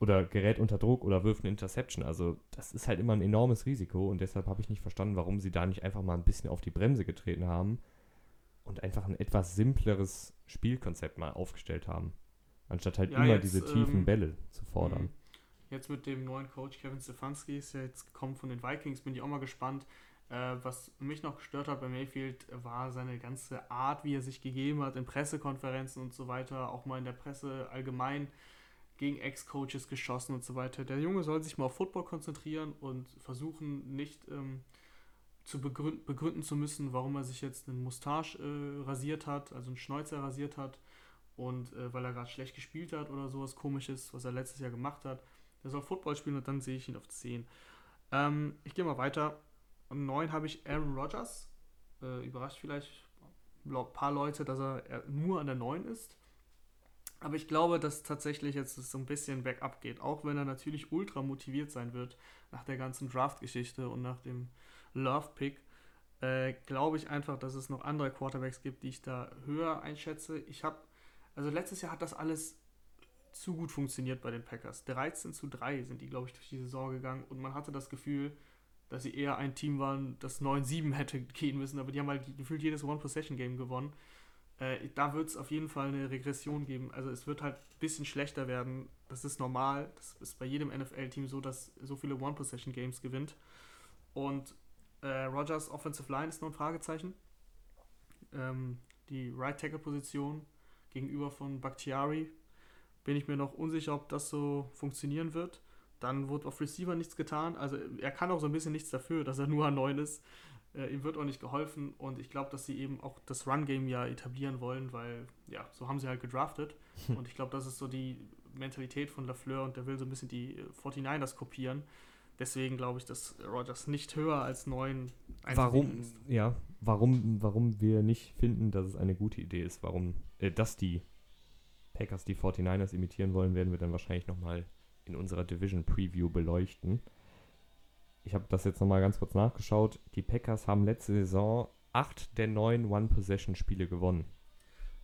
oder gerät unter Druck oder wirft eine Interception. Also das ist halt immer ein enormes Risiko und deshalb habe ich nicht verstanden, warum sie da nicht einfach mal ein bisschen auf die Bremse getreten haben und einfach ein etwas simpleres Spielkonzept mal aufgestellt haben. Anstatt halt Ja, immer jetzt, diese tiefen ähm, Bälle zu fordern. Mhm. Jetzt mit dem neuen Coach Kevin Stefanski ist ja jetzt gekommen von den Vikings, bin ich auch mal gespannt. Äh, was mich noch gestört hat bei Mayfield, war seine ganze Art, wie er sich gegeben hat in Pressekonferenzen und so weiter, auch mal in der Presse allgemein gegen Ex-Coaches geschossen und so weiter. Der Junge soll sich mal auf Football konzentrieren und versuchen, nicht ähm, zu begründen, begründen zu müssen, warum er sich jetzt einen Mustache äh, rasiert hat, also einen Schnäuzer rasiert hat und äh, weil er gerade schlecht gespielt hat oder sowas komisches, was er letztes Jahr gemacht hat. Der soll Football spielen und dann sehe ich ihn auf 10. Ähm, ich gehe mal weiter. An 9 habe ich Aaron Rodgers. Äh, überrascht vielleicht ein paar Leute, dass er nur an der 9 ist. Aber ich glaube, dass tatsächlich jetzt so ein bisschen bergab geht. Auch wenn er natürlich ultra motiviert sein wird nach der ganzen Draft-Geschichte und nach dem Love-Pick. Äh, glaube ich einfach, dass es noch andere Quarterbacks gibt, die ich da höher einschätze. Ich habe, also letztes Jahr hat das alles zu gut funktioniert bei den Packers. 13 zu 3 sind die, glaube ich, durch die Saison gegangen und man hatte das Gefühl, dass sie eher ein Team waren, das 9-7 hätte gehen müssen, aber die haben halt gefühlt jedes One-Possession-Game gewonnen. Äh, da wird es auf jeden Fall eine Regression geben. Also es wird halt ein bisschen schlechter werden. Das ist normal. Das ist bei jedem NFL-Team so, dass so viele One-Possession-Games gewinnt. Und äh, Rogers Offensive Line ist noch ein Fragezeichen. Ähm, die Right-Tackle-Position gegenüber von Bakhtiari bin ich mir noch unsicher, ob das so funktionieren wird. Dann wird auf Receiver nichts getan. Also er kann auch so ein bisschen nichts dafür, dass er nur an 9 ist. Äh, ihm wird auch nicht geholfen und ich glaube, dass sie eben auch das Run-Game ja etablieren wollen, weil ja, so haben sie halt gedraftet. und ich glaube, das ist so die Mentalität von Lafleur und der will so ein bisschen die äh, 49ers kopieren. Deswegen glaube ich, dass Rogers nicht höher als 9 Warum, ist. ja, warum, warum wir nicht finden, dass es eine gute Idee ist, warum, äh, dass die Packers die 49ers imitieren wollen, werden wir dann wahrscheinlich nochmal in unserer Division Preview beleuchten. Ich habe das jetzt nochmal ganz kurz nachgeschaut. Die Packers haben letzte Saison acht der neun One-Possession-Spiele gewonnen.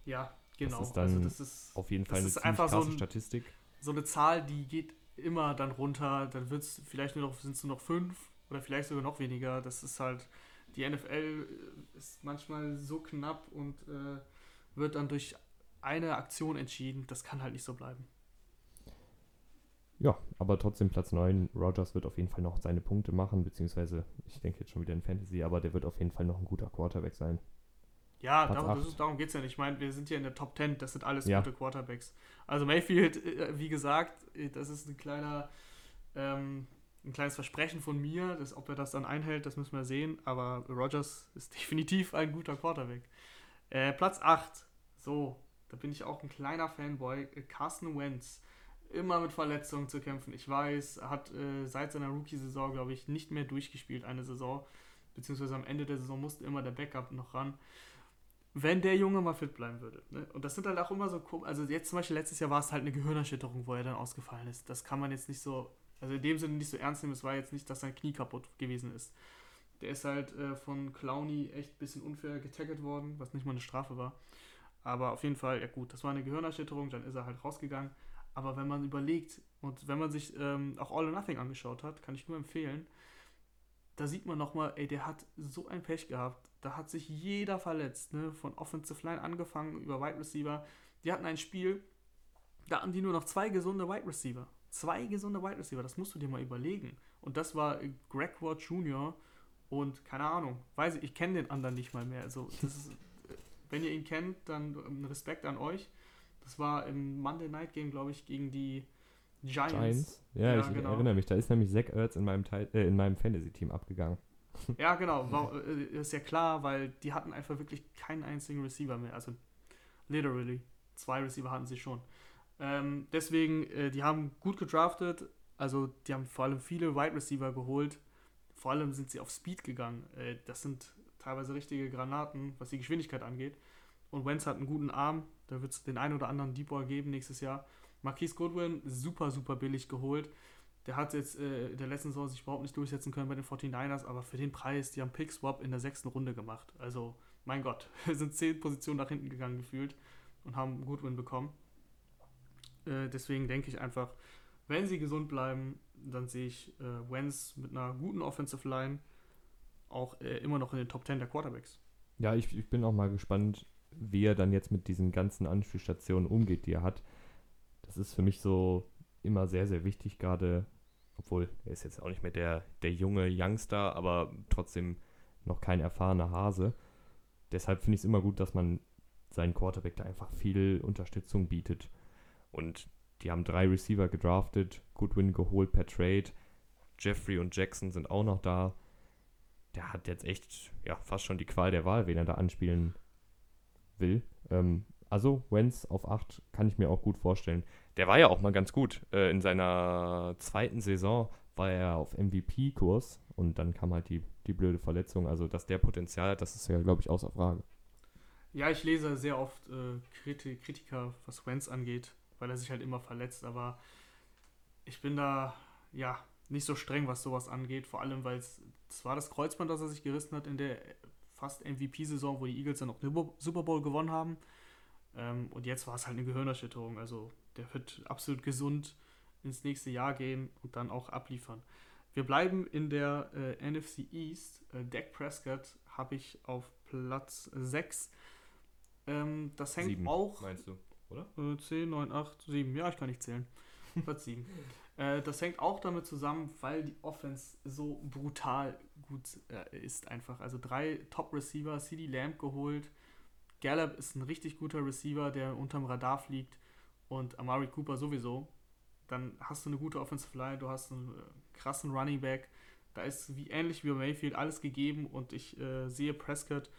Ja, genau. ist dann also das ist Auf jeden Das Fall eine ziemlich einfach so krasse ein- Statistik. so eine Zahl, die geht immer dann runter. Dann wird's vielleicht nur noch, sind es nur noch fünf oder vielleicht sogar noch weniger. Das ist halt, die NFL ist manchmal so knapp und äh, wird dann durch eine Aktion entschieden. Das kann halt nicht so bleiben. Ja, aber trotzdem Platz 9. Rogers wird auf jeden Fall noch seine Punkte machen, beziehungsweise ich denke jetzt schon wieder in Fantasy, aber der wird auf jeden Fall noch ein guter Quarterback sein. Ja, Platz darum, ist, darum geht es ja nicht. Ich meine, wir sind hier in der Top 10, das sind alles Ja. gute Quarterbacks. Also Mayfield, äh, wie gesagt, äh, das ist ein kleiner, ähm, ein kleines Versprechen von mir. Das, ob er das dann einhält, das müssen wir sehen. Aber Rogers ist definitiv ein guter Quarterback. Äh, Platz 8. So, da bin ich auch ein kleiner Fanboy. Äh, Carson Wentz. Immer mit Verletzungen zu kämpfen. Ich weiß, hat äh, seit seiner Rookie-Saison, glaube ich, nicht mehr durchgespielt, eine Saison. Beziehungsweise am Ende der Saison musste immer der Backup noch ran wenn der Junge mal fit bleiben würde. Ne? Und das sind halt auch immer so, kom- also jetzt zum Beispiel letztes Jahr war es halt eine Gehirnerschütterung, wo er dann ausgefallen ist. Das kann man jetzt nicht so, also in dem Sinne nicht so ernst nehmen. Es war jetzt nicht, dass sein Knie kaputt gewesen ist. Der ist halt äh, von Clowny echt ein bisschen unfair getackelt worden, was nicht mal eine Strafe war. Aber auf jeden Fall, ja gut, das war eine Gehirnerschütterung, dann ist er halt rausgegangen. Aber wenn man überlegt und wenn man sich ähm, auch All or Nothing angeschaut hat, kann ich nur empfehlen, da sieht man nochmal, ey, der hat so ein Pech gehabt. Da hat sich jeder verletzt, ne? Von Offensive Line angefangen über Wide Receiver. Die hatten ein Spiel, da hatten die nur noch zwei gesunde Wide Receiver. Zwei gesunde Wide Receiver, das musst du dir mal überlegen. Und das war Greg Ward Jr. und keine Ahnung, weiß ich, ich kenne den anderen nicht mal mehr. Also, ist, äh, wenn ihr ihn kennt, dann ähm, Respekt an euch. Das war im Monday Night Game, glaube ich, gegen die Giants. Giants. Ja, Ja, ich genau. erinnere mich, da ist nämlich Zach Ertz in meinem, Teil, äh, in meinem Fantasy-Team abgegangen. Ja, genau. War, äh, ist ja klar, weil die hatten einfach wirklich keinen einzigen Receiver mehr. Also literally. Zwei Receiver hatten sie schon. Ähm, deswegen, äh, die haben gut gedraftet. Also die haben vor allem viele Wide Receiver geholt. Vor allem sind sie auf Speed gegangen. Äh, das sind teilweise richtige Granaten, was die Geschwindigkeit angeht. Und Wentz hat einen guten Arm. Da wird es den einen oder anderen Deep Ball geben nächstes Jahr. Marquise Goodwin, super, super billig geholt. Der hat jetzt äh, in der letzten Saison sich überhaupt nicht durchsetzen können bei den 49ers, aber für den Preis, die haben Pick-Swap in der sechsten Runde gemacht. Also, mein Gott, sind zehn Positionen nach hinten gegangen gefühlt und haben Goodwin bekommen. Äh, deswegen denke ich einfach, wenn sie gesund bleiben, dann sehe ich äh, Wentz mit einer guten Offensive Line auch äh, immer noch in den Top 10 der Quarterbacks. Ja, ich, ich bin auch mal gespannt, wie er dann jetzt mit diesen ganzen Anspielstationen umgeht, die er hat. Das ist für mich so immer sehr, sehr wichtig, gerade, obwohl er ist jetzt auch nicht mehr der, der junge Youngster, aber trotzdem noch kein erfahrener Hase. Deshalb finde ich es immer gut, dass man seinen Quarterback da einfach viel Unterstützung bietet. Und die haben drei Receiver gedraftet, Goodwin geholt per Trade, Jeffrey und Jackson sind auch noch da. Der hat jetzt echt ja, fast schon die Qual der Wahl, wen er da anspielen will. Ähm, also Wenz auf 8 kann ich mir auch gut vorstellen. Der war ja auch mal ganz gut. Äh, in seiner zweiten Saison war er auf MVP-Kurs und dann kam halt die, die blöde Verletzung. Also, dass der Potenzial hat, das ist ja, glaube ich, außer Frage. Ja, ich lese sehr oft äh, Kriti Kritiker, was Wenz angeht, weil er sich halt immer verletzt, aber ich bin da, ja, nicht so streng, was sowas angeht, vor allem, weil es war das Kreuzband, das er sich gerissen hat in der fast MVP-Saison, wo die Eagles dann auch den Super Bowl gewonnen haben. Ähm, und jetzt war es halt eine Gehirnerschütterung. Also der wird absolut gesund ins nächste Jahr gehen und dann auch abliefern. Wir bleiben in der äh, NFC East. Äh, Dak Prescott habe ich auf Platz 6. Ähm, das hängt Sieben, auch. Meinst du, oder? Äh, 10, 9, 8, 7. Ja, ich kann nicht zählen. Platz 7. Äh, das hängt auch damit zusammen, weil die Offense so brutal gut äh, ist einfach. Also drei Top-Receiver, CD Lamb geholt. Gallup ist ein richtig guter Receiver, der unterm Radar fliegt. Und Amari Cooper sowieso. Dann hast du eine gute Offensive Line, du hast einen äh, krassen Running Back. Da ist wie ähnlich wie bei Mayfield alles gegeben und ich äh, sehe Prescott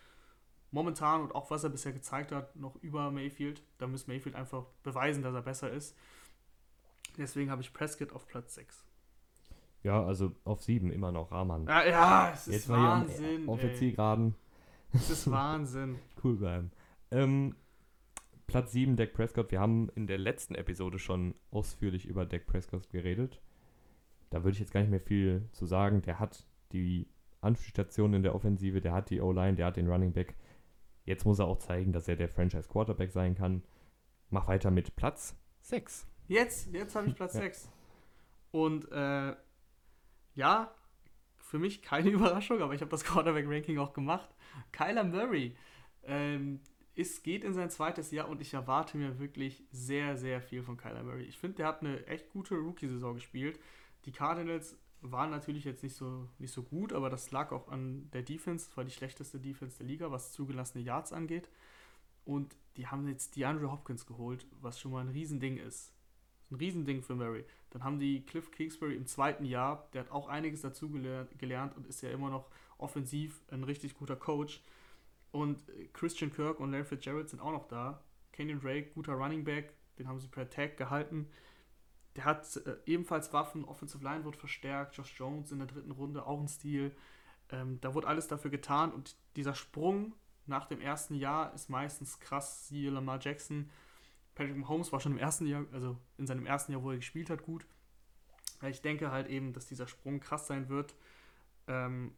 momentan und auch was er bisher gezeigt hat, noch über Mayfield. Da muss Mayfield einfach beweisen, dass er besser ist. Deswegen habe ich Prescott auf Platz 6. Ja, also auf 7 immer noch Rahman. Ja, ja es ist Jetzt Wahnsinn. mal auf der. Zielgeraden. Es ist Wahnsinn. Cool bleiben. Ähm, Platz 7, Dak Prescott. Wir haben in der letzten Episode schon ausführlich über Dak Prescott geredet. Da würde ich jetzt gar nicht mehr viel zu sagen. Der hat die Anspielstation in der Offensive, der hat die O-Line, der hat den Running Back. Jetzt muss er auch zeigen, dass er der Franchise Quarterback sein kann. Mach weiter mit Platz 6. Jetzt, jetzt habe ich Platz Ja. 6. Und äh, ja, für mich keine Überraschung, aber ich habe das Quarterback-Ranking auch gemacht. Kyler Murray ähm, ist, geht in sein zweites Jahr und ich erwarte mir wirklich sehr, sehr viel von Kyler Murray. Ich finde, der hat eine echt gute Rookie-Saison gespielt. Die Cardinals waren natürlich jetzt nicht so, nicht so gut, aber das lag auch an der Defense. Das war die schlechteste Defense der Liga, was zugelassene Yards angeht. Und die haben jetzt DeAndre Hopkins geholt, was schon mal ein Riesending ist. Ein Riesending für Murray. Dann haben die Cliff Kingsbury im zweiten Jahr, der hat auch einiges dazu gelernt, und ist ja immer noch offensiv ein richtig guter Coach. Und äh, Christian Kirk und Larry Fitzgerald sind auch noch da. Kenyon Drake, guter Running Back, den haben sie per Tag gehalten. Der hat äh, ebenfalls Waffen, Offensive Line wird verstärkt, Josh Jones in der dritten Runde, auch ein Stil. Ähm, da wurde alles dafür getan und dieser Sprung nach dem ersten Jahr ist meistens krass. Siehe Lamar Jackson, Patrick Mahomes war schon im ersten Jahr, also in seinem ersten Jahr, wo er gespielt hat, gut. Ich denke halt eben, dass dieser Sprung krass sein wird. Ähm,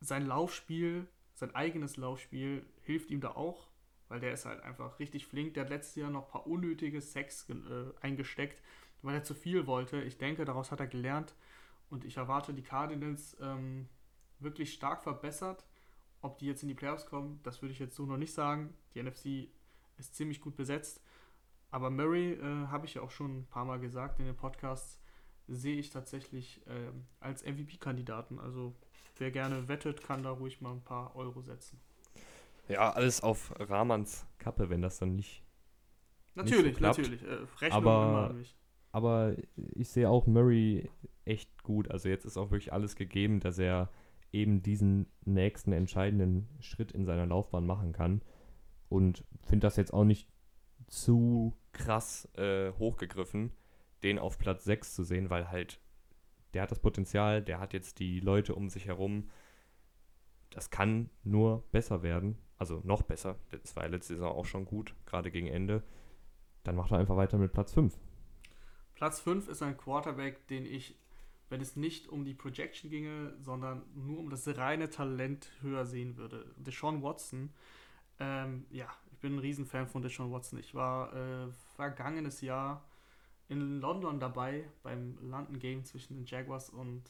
sein Laufspiel, sein eigenes Laufspiel hilft ihm da auch, weil der ist halt einfach richtig flink. Der hat letztes Jahr noch ein paar unnötige Sex äh, eingesteckt, weil er zu viel wollte. Ich denke, daraus hat er gelernt und ich erwarte die Cardinals ähm, wirklich stark verbessert. Ob die jetzt in die Playoffs kommen, das würde ich jetzt so noch nicht sagen. Die NFC ist ziemlich gut besetzt. Aber Murray, äh, habe ich ja auch schon ein paar Mal gesagt in den Podcasts, sehe ich tatsächlich ähm, als MVP-Kandidaten. Also wer gerne wettet, kann da ruhig mal ein paar Euro setzen. Ja, alles auf Rahmans. Kappe, wenn das dann nicht. Natürlich, klappt. natürlich. Äh, Rechnung Aber- immer an mich. Aber ich sehe auch Murray echt gut. Also jetzt ist auch wirklich alles gegeben, dass er eben diesen nächsten entscheidenden Schritt in seiner Laufbahn machen kann. Und finde das jetzt auch nicht zu krass äh, hochgegriffen, den auf Platz 6 zu sehen, weil halt der hat das Potenzial, der hat jetzt die Leute um sich herum. Das kann nur besser werden. Also noch besser. Das war ja letzte Saison auch schon gut, gerade gegen Ende. Dann macht er einfach weiter mit Platz 5. Platz 5 ist ein Quarterback, den ich, wenn es nicht um die Projection ginge, sondern nur um das reine Talent höher sehen würde. Deshaun Watson. Ähm, ja, bin ein Riesenfan von Deshaun Watson. Ich war äh, vergangenes Jahr in London dabei beim London Game zwischen den Jaguars und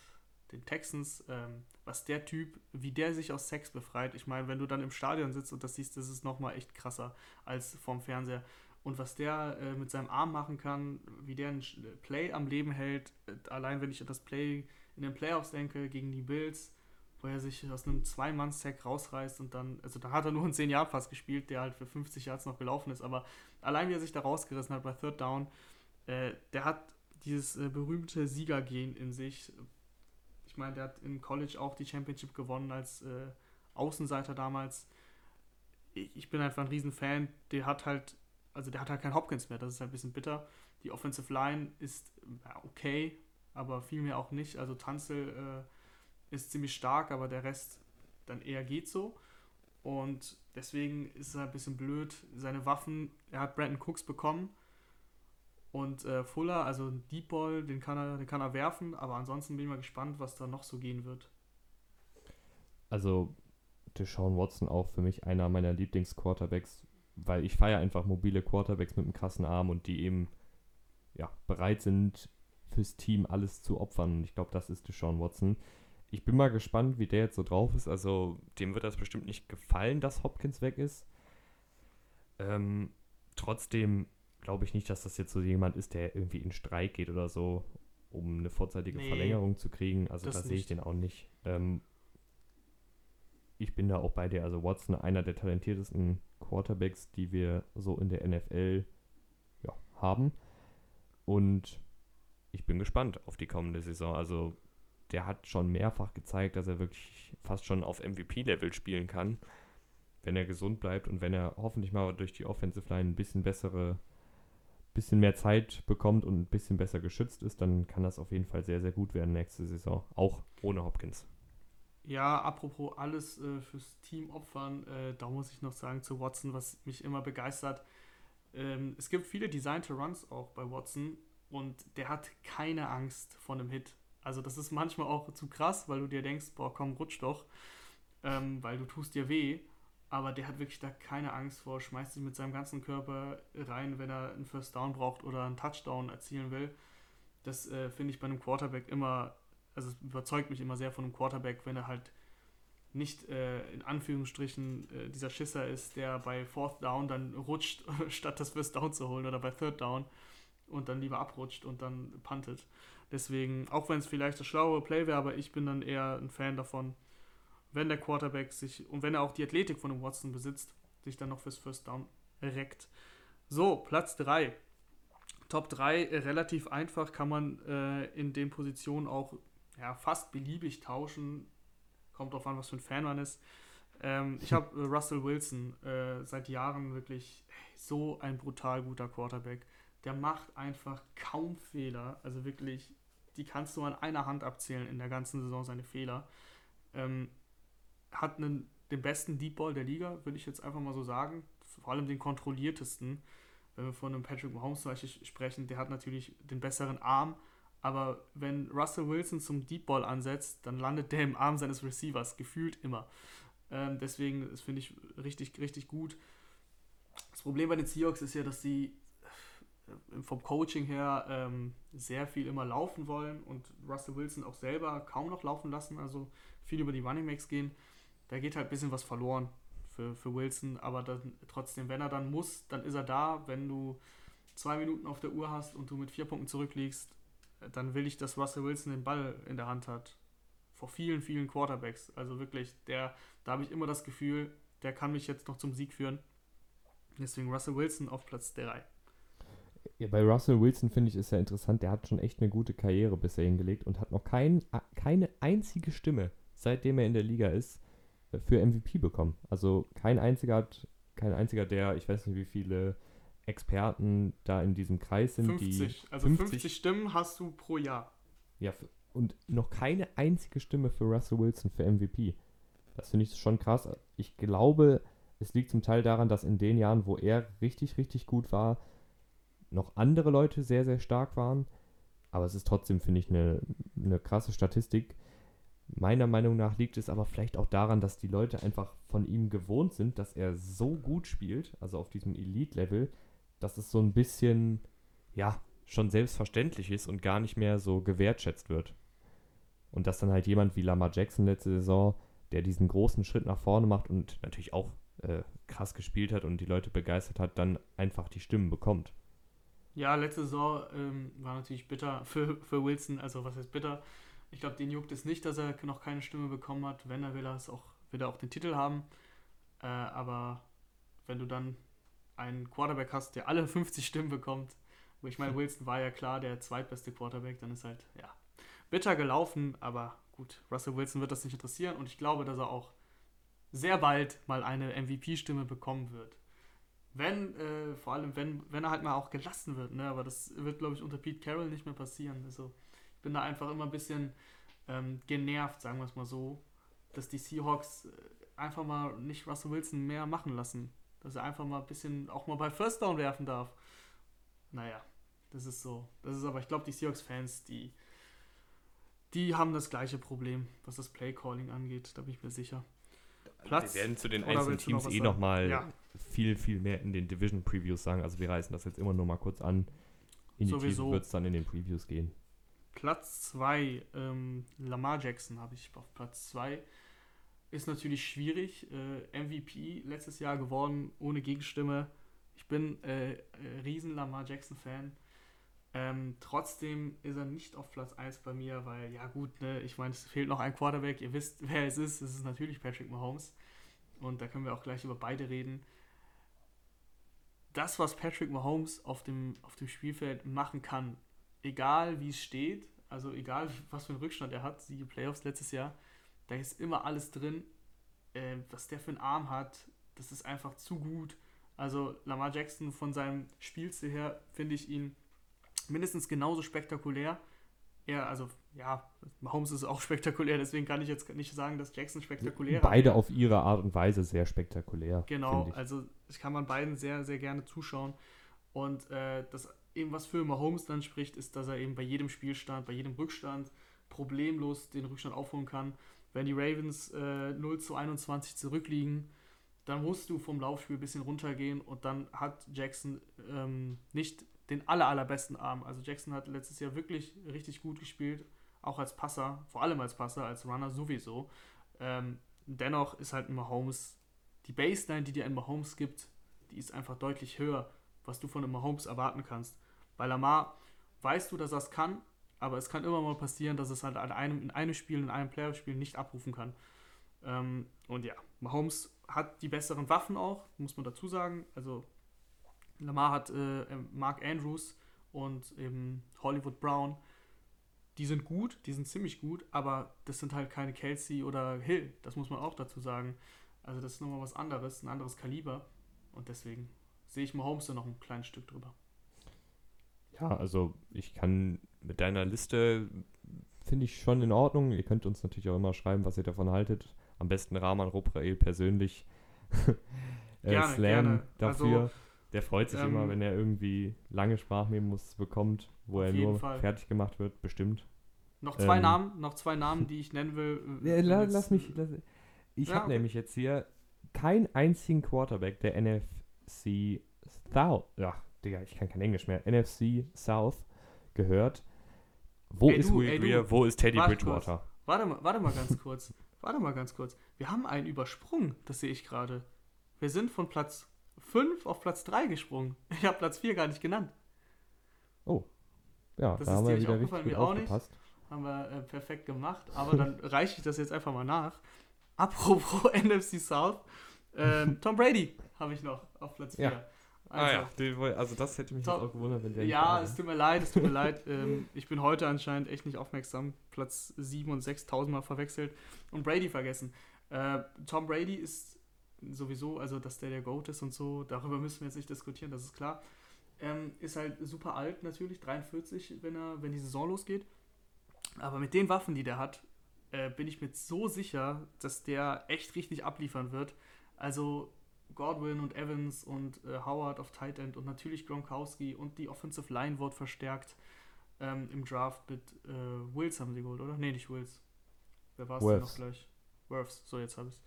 den Texans, ähm, was der Typ, wie der sich aus Sex befreit. Ich meine, wenn du dann im Stadion sitzt und das siehst, das ist nochmal echt krasser als vorm Fernseher. Und was der äh, mit seinem Arm machen kann, wie der ein Play am Leben hält, äh, allein wenn ich an das Play in den Playoffs denke gegen die Bills, wo er sich aus einem Zwei-Mann-Sack rausreißt und dann, also da hat er nur einen 10-Yard-Pass gespielt, der halt für 50 Yards noch gelaufen ist, aber allein wie er sich da rausgerissen hat bei Third Down, äh, der hat dieses äh, berühmte Siegergehen in sich. Ich meine, der hat im College auch die Championship gewonnen als äh, Außenseiter damals. Ich, ich bin einfach ein Riesenfan. Der hat halt, also der hat halt keinen Hopkins mehr, das ist halt ein bisschen bitter. Die Offensive Line ist okay, aber viel mehr auch nicht. Also Tanzel äh, ist ziemlich stark, aber der Rest dann eher geht so. Und deswegen ist es halt ein bisschen blöd. Seine Waffen, er hat Brandon Cooks bekommen und äh, Fuller, also Deep Ball, den kann, er, den kann er werfen, aber ansonsten bin ich mal gespannt, was da noch so gehen wird. Also Deshaun Watson auch für mich einer meiner Lieblingsquarterbacks, weil ich feiere einfach mobile Quarterbacks mit einem krassen Arm und die eben ja, bereit sind, fürs Team alles zu opfern. Und ich glaube, das ist Deshaun Watson. Ich bin mal gespannt, wie der jetzt so drauf ist. Also, dem wird das bestimmt nicht gefallen, dass Hopkins weg ist. Ähm, trotzdem glaube ich nicht, dass das jetzt so jemand ist, der irgendwie in Streik geht oder so, um eine vorzeitige nee, Verlängerung zu kriegen. Also da sehe ich den auch nicht. Ähm, ich bin da auch bei dir. Also Watson, einer der talentiertesten Quarterbacks, die wir so in der NFL ja, haben. Und ich bin gespannt auf die kommende Saison. Also der hat schon mehrfach gezeigt, dass er wirklich fast schon auf MVP-Level spielen kann, wenn er gesund bleibt und wenn er hoffentlich mal durch die Offensive Line ein bisschen bessere bisschen mehr Zeit bekommt und ein bisschen besser geschützt ist, dann kann das auf jeden Fall sehr, sehr gut werden nächste Saison. Auch ohne Hopkins. Ja, apropos alles äh, fürs Team opfern, äh, da muss ich noch sagen zu Watson, was mich immer begeistert. Ähm, es gibt viele designte Runs auch bei Watson und der hat keine Angst vor einem Hit. Also das ist manchmal auch zu krass, weil du dir denkst, boah, komm, rutsch doch, ähm, weil du tust dir weh aber der hat wirklich da keine Angst vor, schmeißt sich mit seinem ganzen Körper rein, wenn er einen First Down braucht oder einen Touchdown erzielen will. Das äh, finde ich bei einem Quarterback immer, also es überzeugt mich immer sehr von einem Quarterback, wenn er halt nicht äh, in Anführungsstrichen äh, dieser Schisser ist, der bei Fourth Down dann rutscht, statt das First Down zu holen oder bei Third Down und dann lieber abrutscht und dann puntet. Deswegen, auch wenn es vielleicht das schlaue Play wäre, aber ich bin dann eher ein Fan davon, wenn der Quarterback sich und wenn er auch die Athletik von dem Watson besitzt, sich dann noch fürs First Down reckt. So, Platz 3. Top 3 äh, relativ einfach, kann man äh, in den Positionen auch ja, fast beliebig tauschen. Kommt drauf an, was für ein Fan man ist. Ähm, ich habe äh, Russell Wilson äh, seit Jahren wirklich so ein brutal guter Quarterback. Der macht einfach kaum Fehler. Also wirklich, die kannst du an einer Hand abzählen in der ganzen Saison, seine Fehler. Ähm, hat einen, den besten Deep Ball der Liga, würde ich jetzt einfach mal so sagen. Vor allem den kontrolliertesten. Wenn wir von einem Patrick Mahomes zum Beispiel sprechen, der hat natürlich den besseren Arm. Aber wenn Russell Wilson zum Deep Ball ansetzt, dann landet der im Arm seines Receivers, gefühlt immer. Ähm, deswegen, das finde ich richtig, richtig gut. Das Problem bei den Seahawks ist ja, dass sie äh, vom Coaching her ähm, sehr viel immer laufen wollen und Russell Wilson auch selber kaum noch laufen lassen, also viel über die Running Backs gehen da geht halt ein bisschen was verloren für, für Wilson, aber dann, trotzdem, wenn er dann muss, dann ist er da. Wenn du zwei Minuten auf der Uhr hast und du mit vier Punkten zurückliegst, dann will ich, dass Russell Wilson den Ball in der Hand hat. Vor vielen, vielen Quarterbacks. Also wirklich, der, da habe ich immer das Gefühl, der kann mich jetzt noch zum Sieg führen. Deswegen Russell Wilson auf Platz 3. Bei Russell Wilson finde ich ist ja interessant, der hat schon echt eine gute Karriere bisher hingelegt und hat noch kein, keine einzige Stimme seitdem er in der Liga ist, äh, für MVP bekommen. Also kein einziger hat, kein einziger der, ich weiß nicht wie viele Experten da in diesem Kreis sind, 50, die also 50. Stimmen hast du pro Jahr. ja, und noch keine einzige Stimme für Russell Wilson für MVP. Das finde ich schon krass. Ich glaube, es liegt zum Teil daran, dass in den Jahren, wo er richtig, richtig gut war, noch andere Leute sehr, sehr stark waren. Aber es ist trotzdem, finde ich, eine, eine krasse Statistik. Meiner Meinung nach liegt es aber vielleicht auch daran, dass die Leute einfach von ihm gewohnt sind, dass er so gut spielt, also auf diesem Elite-Level, dass es so ein bisschen, ja, schon selbstverständlich ist und gar nicht mehr so gewertschätzt wird. Und dass dann halt jemand wie Lamar Jackson letzte Saison, der diesen großen Schritt nach vorne macht und natürlich auch äh, krass gespielt hat und die Leute begeistert hat, dann einfach die Stimmen bekommt. Ja, letzte Saison ähm, war natürlich bitter für, für Wilson. Also was heißt bitter? Ich glaube, den juckt es nicht, dass er noch keine Stimme bekommen hat. Wenn er will, er es auch, will er auch den Titel haben. Äh, aber wenn du dann einen Quarterback hast, der alle 50 Stimmen bekommt, wo ich meine, Wilson war ja klar der zweitbeste Quarterback, dann ist halt, ja, bitter gelaufen, aber gut, Russell Wilson wird das nicht interessieren und ich glaube, dass er auch sehr bald mal eine MVP-Stimme bekommen wird. Wenn, äh, vor allem, wenn, wenn er halt mal auch gelassen wird, ne? Aber das wird, glaube ich, unter Pete Carroll nicht mehr passieren. Also ich bin da einfach immer ein bisschen ähm, genervt, sagen wir es mal so, dass die Seahawks äh, einfach mal nicht Russell Wilson mehr machen lassen. Dass er einfach mal ein bisschen auch mal bei First Down werfen darf. Naja, das ist so. Das ist aber, ich glaube, die Seahawks-Fans, die, die haben das gleiche Problem, was das Play-Calling angeht. Da bin ich mir sicher. Platz? Wir werden zu den einzelnen noch Teams was eh nochmal Ja. viel, viel mehr in den Division-Previews sagen. Also wir reißen das jetzt immer nur mal kurz an. In die Sowieso. Wird es dann in den Previews gehen. Platz 2, ähm, Lamar Jackson habe ich auf Platz 2. Ist natürlich schwierig. Äh, MVP letztes Jahr geworden, ohne Gegenstimme. Ich bin äh, äh, riesen Lamar Jackson-Fan. Ähm, trotzdem ist er nicht auf Platz 1 bei mir, weil, ja gut, ne, ich meine, es fehlt noch ein Quarterback. Ihr wisst, wer es ist. Es ist natürlich Patrick Mahomes. Und da können wir auch gleich über beide reden. Das, was Patrick Mahomes auf dem, auf dem Spielfeld machen kann, egal wie es steht, also egal was für einen Rückstand er hat, die Playoffs letztes Jahr, da ist immer alles drin. Äh, was der für einen Arm hat, das ist einfach zu gut. Also Lamar Jackson von seinem Spielstil her finde ich ihn mindestens genauso spektakulär. Er, also ja, Mahomes ist auch spektakulär, deswegen kann ich jetzt nicht sagen, dass Jackson spektakulärer Beide wäre. auf ihre Art und Weise sehr spektakulär. Genau, ich. also ich kann man beiden sehr, sehr gerne zuschauen. Und äh, das eben, was für Mahomes dann spricht, ist, dass er eben bei jedem Spielstand, bei jedem Rückstand problemlos den Rückstand aufholen kann. Wenn die Ravens äh, 0 zu 21 zurückliegen, dann musst du vom Laufspiel ein bisschen runtergehen und dann hat Jackson ähm, nicht den aller, allerbesten Arm. Also Jackson hat letztes Jahr wirklich richtig gut gespielt, auch als Passer, vor allem als Passer, als Runner sowieso. Ähm, dennoch ist halt ein Mahomes, die Baseline, die dir ein Mahomes gibt, die ist einfach deutlich höher, was du von einem Mahomes erwarten kannst. Bei Lamar weißt du, dass er es kann, aber es kann immer mal passieren, dass es halt an einem, in einem Spiel, in einem Playoff-Spiel nicht abrufen kann. Ähm, und ja, Mahomes hat die besseren Waffen auch, muss man dazu sagen. Also Lamar hat äh, Mark Andrews und eben Hollywood Brown. Die sind gut, die sind ziemlich gut, aber das sind halt keine Kelsey oder Hill. Das muss man auch dazu sagen. Also das ist nochmal was anderes, ein anderes Kaliber. Und deswegen sehe ich Mahomes da noch ein kleines Stück drüber. Ja, also ich kann mit deiner Liste, finde ich schon in Ordnung. Ihr könnt uns natürlich auch immer schreiben, was ihr davon haltet. Am besten Rahman Robrael persönlich äh, Gerne, Slam gerne. dafür. Also, Der freut sich ähm, immer, wenn er irgendwie lange Sprachmemos bekommt, wo er nur Fall. fertig gemacht wird, bestimmt. Noch zwei Ähm. Namen, noch zwei Namen, die ich nennen will. Ja, la, lass mich. Lass, ich Ja, habe okay. nämlich jetzt hier keinen einzigen Quarterback der NFC South. Ja, Digga, ich kann kein Englisch mehr. NFC South gehört. Wo Ey, ist du, Will ey, du. Greer? Wo ist Teddy Warte Bridgewater? Warte mal, warte mal ganz kurz. warte mal ganz kurz. Wir haben einen übersprungen, das sehe ich gerade. Wir sind von Platz 5 auf Platz 3 gesprungen. Ich habe Platz 4 gar nicht genannt. Ja, Das da ist haben dir wir nicht wieder aufgefallen, richtig mir auch nicht. aufgepasst. Haben wir äh, perfekt gemacht. Aber dann reiche ich das jetzt einfach mal nach. Apropos NFC South. Ähm, Tom Brady habe ich noch auf Platz 4. Ja. ah ja, den, also das hätte mich jetzt auch gewundert, wenn der Ja, es tut mir leid, es tut mir leid. Ähm, ich bin heute anscheinend echt nicht aufmerksam. Platz 7 und 6 tausendmal verwechselt und Brady vergessen. Äh, Tom Brady ist sowieso, also dass der der GOAT ist und so, darüber müssen wir jetzt nicht diskutieren, das ist klar. Ähm, ist halt super alt natürlich, 43, wenn, er, wenn die Saison losgeht. Aber mit den Waffen, die der hat, äh, bin ich mir so sicher, dass der echt richtig abliefern wird. Also Godwin und Evans und äh, Howard auf Tight End und natürlich Gronkowski und die Offensive Line wird verstärkt ähm, im Draft mit äh, Wills haben sie geholt, oder? Nee, nicht Wills. Wer war es denn noch gleich? Worths, so jetzt habe ich es.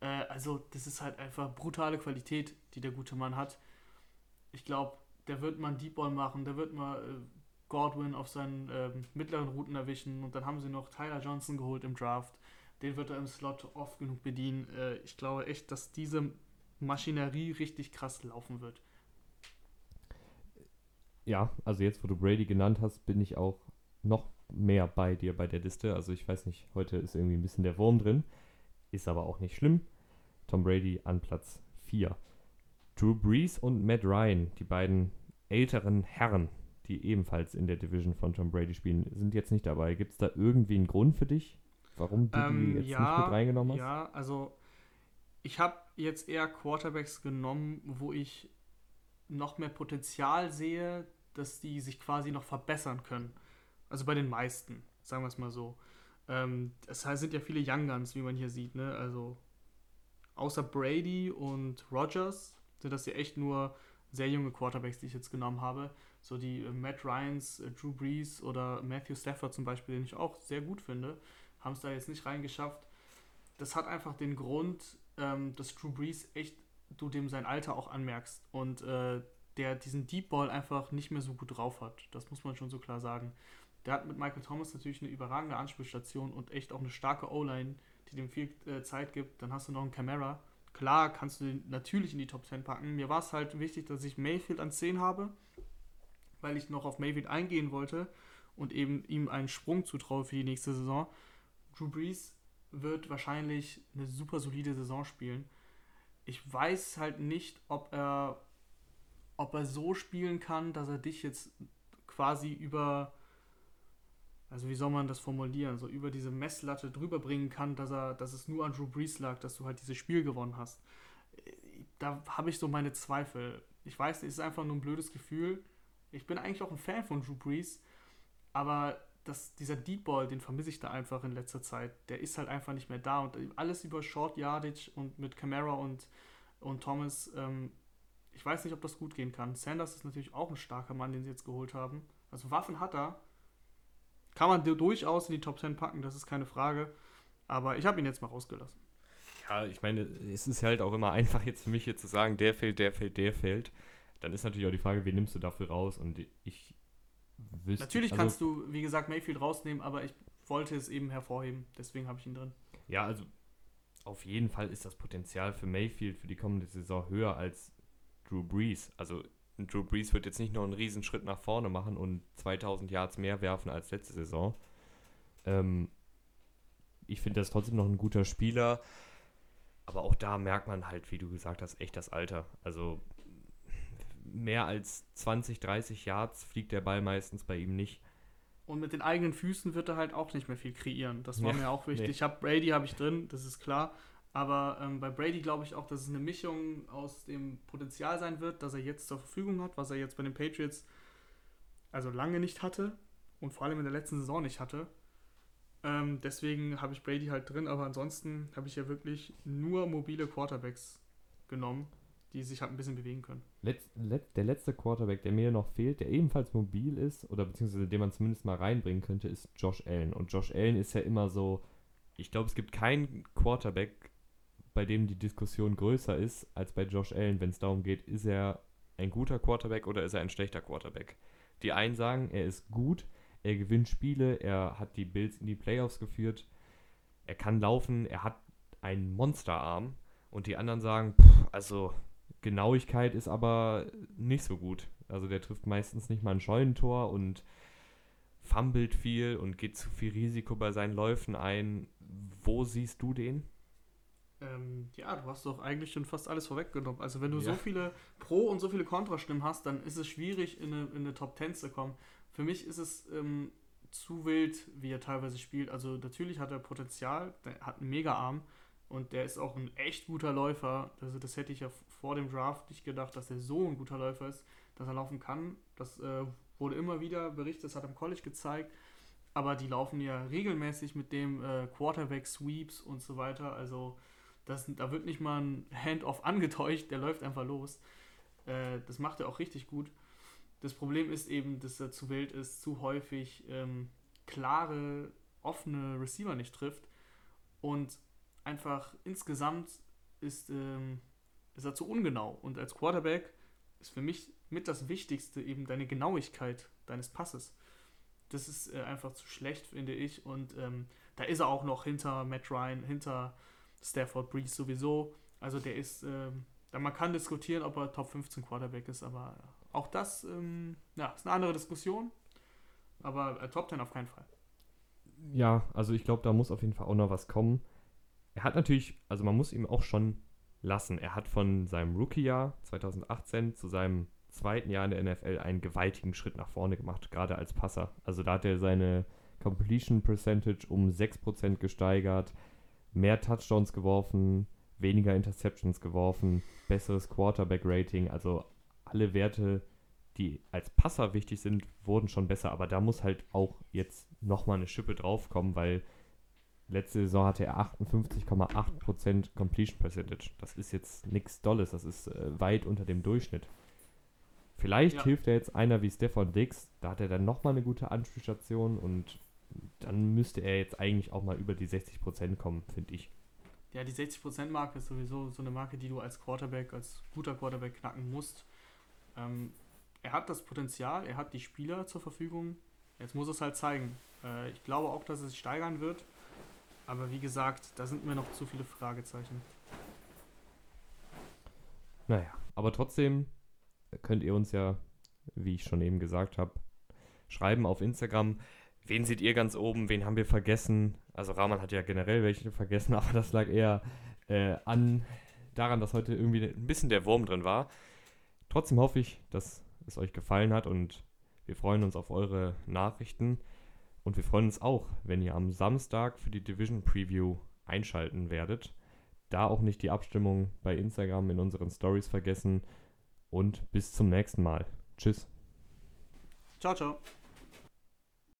Äh, also, das ist halt einfach brutale Qualität, die der gute Mann hat. Ich glaube, der wird mal einen Deep Ball machen, der wird mal äh, Godwin auf seinen ähm, mittleren Routen erwischen und dann haben sie noch Tyler Johnson geholt im Draft. Den wird er im Slot oft genug bedienen. Äh, ich glaube echt, dass diese Maschinerie richtig krass laufen wird. Ja, also jetzt, wo du Brady genannt hast, bin ich auch noch mehr bei dir bei der Liste. Also ich weiß nicht, heute ist irgendwie ein bisschen der Wurm drin. Ist aber auch nicht schlimm. Tom Brady an Platz 4. Drew Brees und Matt Ryan, die beiden älteren Herren, die ebenfalls in der Division von Tom Brady spielen, sind jetzt nicht dabei. Gibt es da irgendwie einen Grund für dich, warum du ähm, die jetzt ja, nicht mit reingenommen hast? Ja, also ich habe jetzt eher Quarterbacks genommen, wo ich noch mehr Potenzial sehe, dass die sich quasi noch verbessern können. Also bei den meisten, sagen wir es mal so. Ähm, es sind ja viele Young Guns, wie man hier sieht. Ne? Also außer Brady und Rogers sind das ja echt nur sehr junge Quarterbacks, die ich jetzt genommen habe. So die äh, Matt Ryans, äh, Drew Brees oder Matthew Stafford zum Beispiel, den ich auch sehr gut finde, haben es da jetzt nicht reingeschafft. Das hat einfach den Grund, ähm, dass Drew Brees echt, du dem sein Alter auch anmerkst und äh, der diesen Deep Ball einfach nicht mehr so gut drauf hat. Das muss man schon so klar sagen. Der hat mit Michael Thomas natürlich eine überragende Anspielstation und echt auch eine starke O-Line, die dem viel äh, Zeit gibt. Dann hast du noch einen Camera. Klar kannst du den natürlich in die Top 10 packen. Mir war es halt wichtig, dass ich Mayfield an 10 habe, weil ich noch auf Mayfield eingehen wollte und eben ihm einen Sprung zutraue für die nächste Saison. Drew Brees wird wahrscheinlich eine super solide Saison spielen. Ich weiß halt nicht, ob er, ob er so spielen kann, dass er dich jetzt quasi über, also wie soll man das formulieren, so über diese Messlatte drüber bringen kann, dass er, dass es nur an Drew Brees lag, dass du halt dieses Spiel gewonnen hast. Da habe ich so meine Zweifel. Ich weiß, es ist einfach nur ein blödes Gefühl. Ich bin eigentlich auch ein Fan von Drew Brees, aber das, dieser Deep Ball, den vermisse ich da einfach in letzter Zeit. Der ist halt einfach nicht mehr da. Und alles über Short Yardage und mit Camara und, und Thomas, ähm, ich weiß nicht, ob das gut gehen kann. Sanders ist natürlich auch ein starker Mann, den sie jetzt geholt haben. Also Waffen hat er. Kann man durchaus in die Top 10 packen, das ist keine Frage. Aber ich habe ihn jetzt mal rausgelassen. Ja, ich meine, es ist halt auch immer einfach jetzt für mich hier zu sagen, der fehlt, der fehlt, der fehlt. Dann ist natürlich auch die Frage, wen nimmst du dafür raus? Und ich wüsste. Natürlich also, kannst du, wie gesagt, Mayfield rausnehmen, aber ich wollte es eben hervorheben. Deswegen habe ich ihn drin. Ja, also auf jeden Fall ist das Potenzial für Mayfield für die kommende Saison höher als Drew Brees. Also Drew Brees wird jetzt nicht nur einen Riesenschritt nach vorne machen und 2000 Yards mehr werfen als letzte Saison. Ähm, ich finde das trotzdem noch ein guter Spieler. Aber auch da merkt man halt, wie du gesagt hast, echt das Alter. Also mehr als 20, 30 Yards fliegt der Ball meistens bei ihm nicht. Und mit den eigenen Füßen wird er halt auch nicht mehr viel kreieren. Das war ja, mir auch wichtig. Nee. Ich habe Brady habe ich drin, das ist klar. Aber ähm, bei Brady glaube ich auch, dass es eine Mischung aus dem Potenzial sein wird, das er jetzt zur Verfügung hat, was er jetzt bei den Patriots also lange nicht hatte und vor allem in der letzten Saison nicht hatte. Ähm, deswegen habe ich Brady halt drin, aber ansonsten habe ich ja wirklich nur mobile Quarterbacks genommen die sich halt ein bisschen bewegen können. Letz, let, der letzte Quarterback, der mir noch fehlt, der ebenfalls mobil ist, oder beziehungsweise den man zumindest mal reinbringen könnte, ist Josh Allen. Und Josh Allen ist ja immer so, ich glaube, es gibt keinen Quarterback, bei dem die Diskussion größer ist als bei Josh Allen, wenn es darum geht, ist er ein guter Quarterback oder ist er ein schlechter Quarterback. Die einen sagen, er ist gut, er gewinnt Spiele, er hat die Bills in die Playoffs geführt, er kann laufen, er hat einen Monsterarm. Und die anderen sagen, pff, also Genauigkeit ist aber nicht so gut. Also der trifft meistens nicht mal ein Scheunentor und fummelt viel und geht zu viel Risiko bei seinen Läufen ein. Wo siehst du den? Ähm, ja, du hast doch eigentlich schon fast alles vorweggenommen. Also wenn du Ja. so viele Pro- und so viele Kontrastimmen hast, dann ist es schwierig, in eine, in eine Top 10 zu kommen. Für mich ist es ähm, zu wild, wie er teilweise spielt. Also natürlich hat er Potenzial, der hat einen Mega-Arm und der ist auch ein echt guter Läufer. Also das hätte ich ja vor dem Draft nicht gedacht, dass er so ein guter Läufer ist, dass er laufen kann. Das äh, wurde immer wieder berichtet, das hat er im College gezeigt. Aber die laufen ja regelmäßig mit dem äh, Quarterback-Sweeps und so weiter. Also das, da wird nicht mal ein Hand-off angetäuscht, der läuft einfach los. Äh, das macht er auch richtig gut. Das Problem ist eben, dass er zu wild ist, zu häufig ähm, klare, offene Receiver nicht trifft. Und einfach insgesamt ist, ähm, ist er zu ungenau. Und als Quarterback ist für mich mit das Wichtigste eben deine Genauigkeit deines Passes. Das ist äh, einfach zu schlecht, finde ich. Und ähm, da ist er auch noch hinter Matt Ryan, hinter Stafford Breeze sowieso. Also der ist, ähm, man kann diskutieren, ob er Top 15 Quarterback ist, aber auch das ähm, ja, ist eine andere Diskussion. Aber äh, Top 10 auf keinen Fall. Ja, also ich glaube, da muss auf jeden Fall auch noch was kommen. Er hat natürlich, also man muss ihm auch schon lassen. Er hat von seinem Rookie-Jahr 2018 zu seinem zweiten Jahr in der NFL einen gewaltigen Schritt nach vorne gemacht, gerade als Passer. Also da hat er seine Completion Percentage um 6% gesteigert, mehr Touchdowns geworfen, weniger Interceptions geworfen, besseres Quarterback-Rating, also alle Werte, die als Passer wichtig sind, wurden schon besser, aber da muss halt auch jetzt nochmal eine Schippe draufkommen, weil letzte Saison hatte er 58,8% Completion Percentage. Das ist jetzt nichts Dolles, das ist äh, weit unter dem Durchschnitt. Vielleicht Ja. hilft er jetzt einer wie Stefan Dix, da hat er dann nochmal eine gute Anspielstation und dann müsste er jetzt eigentlich auch mal über die 60% kommen, finde ich. Ja, die 60%-Marke ist sowieso so eine Marke, die du als Quarterback, als guter Quarterback knacken musst. Ähm, er hat das Potenzial, er hat die Spieler zur Verfügung. Jetzt muss es halt zeigen. Äh, ich glaube auch, dass es sich steigern wird. Aber wie gesagt, da sind mir noch zu viele Fragezeichen. Naja, aber trotzdem könnt ihr uns ja, wie ich schon eben gesagt habe, schreiben auf Instagram. Wen seht ihr ganz oben? Wen haben wir vergessen? Also Rahman hat ja generell welche vergessen, aber das lag eher äh, an daran, dass heute irgendwie ein bisschen der Wurm drin war. Trotzdem hoffe ich, dass es euch gefallen hat und wir freuen uns auf eure Nachrichten. Und wir freuen uns auch, wenn ihr am Samstag für die Division Preview einschalten werdet. Da auch nicht die Abstimmung bei Instagram in unseren Stories vergessen. Und bis zum nächsten Mal. Tschüss. Ciao, ciao.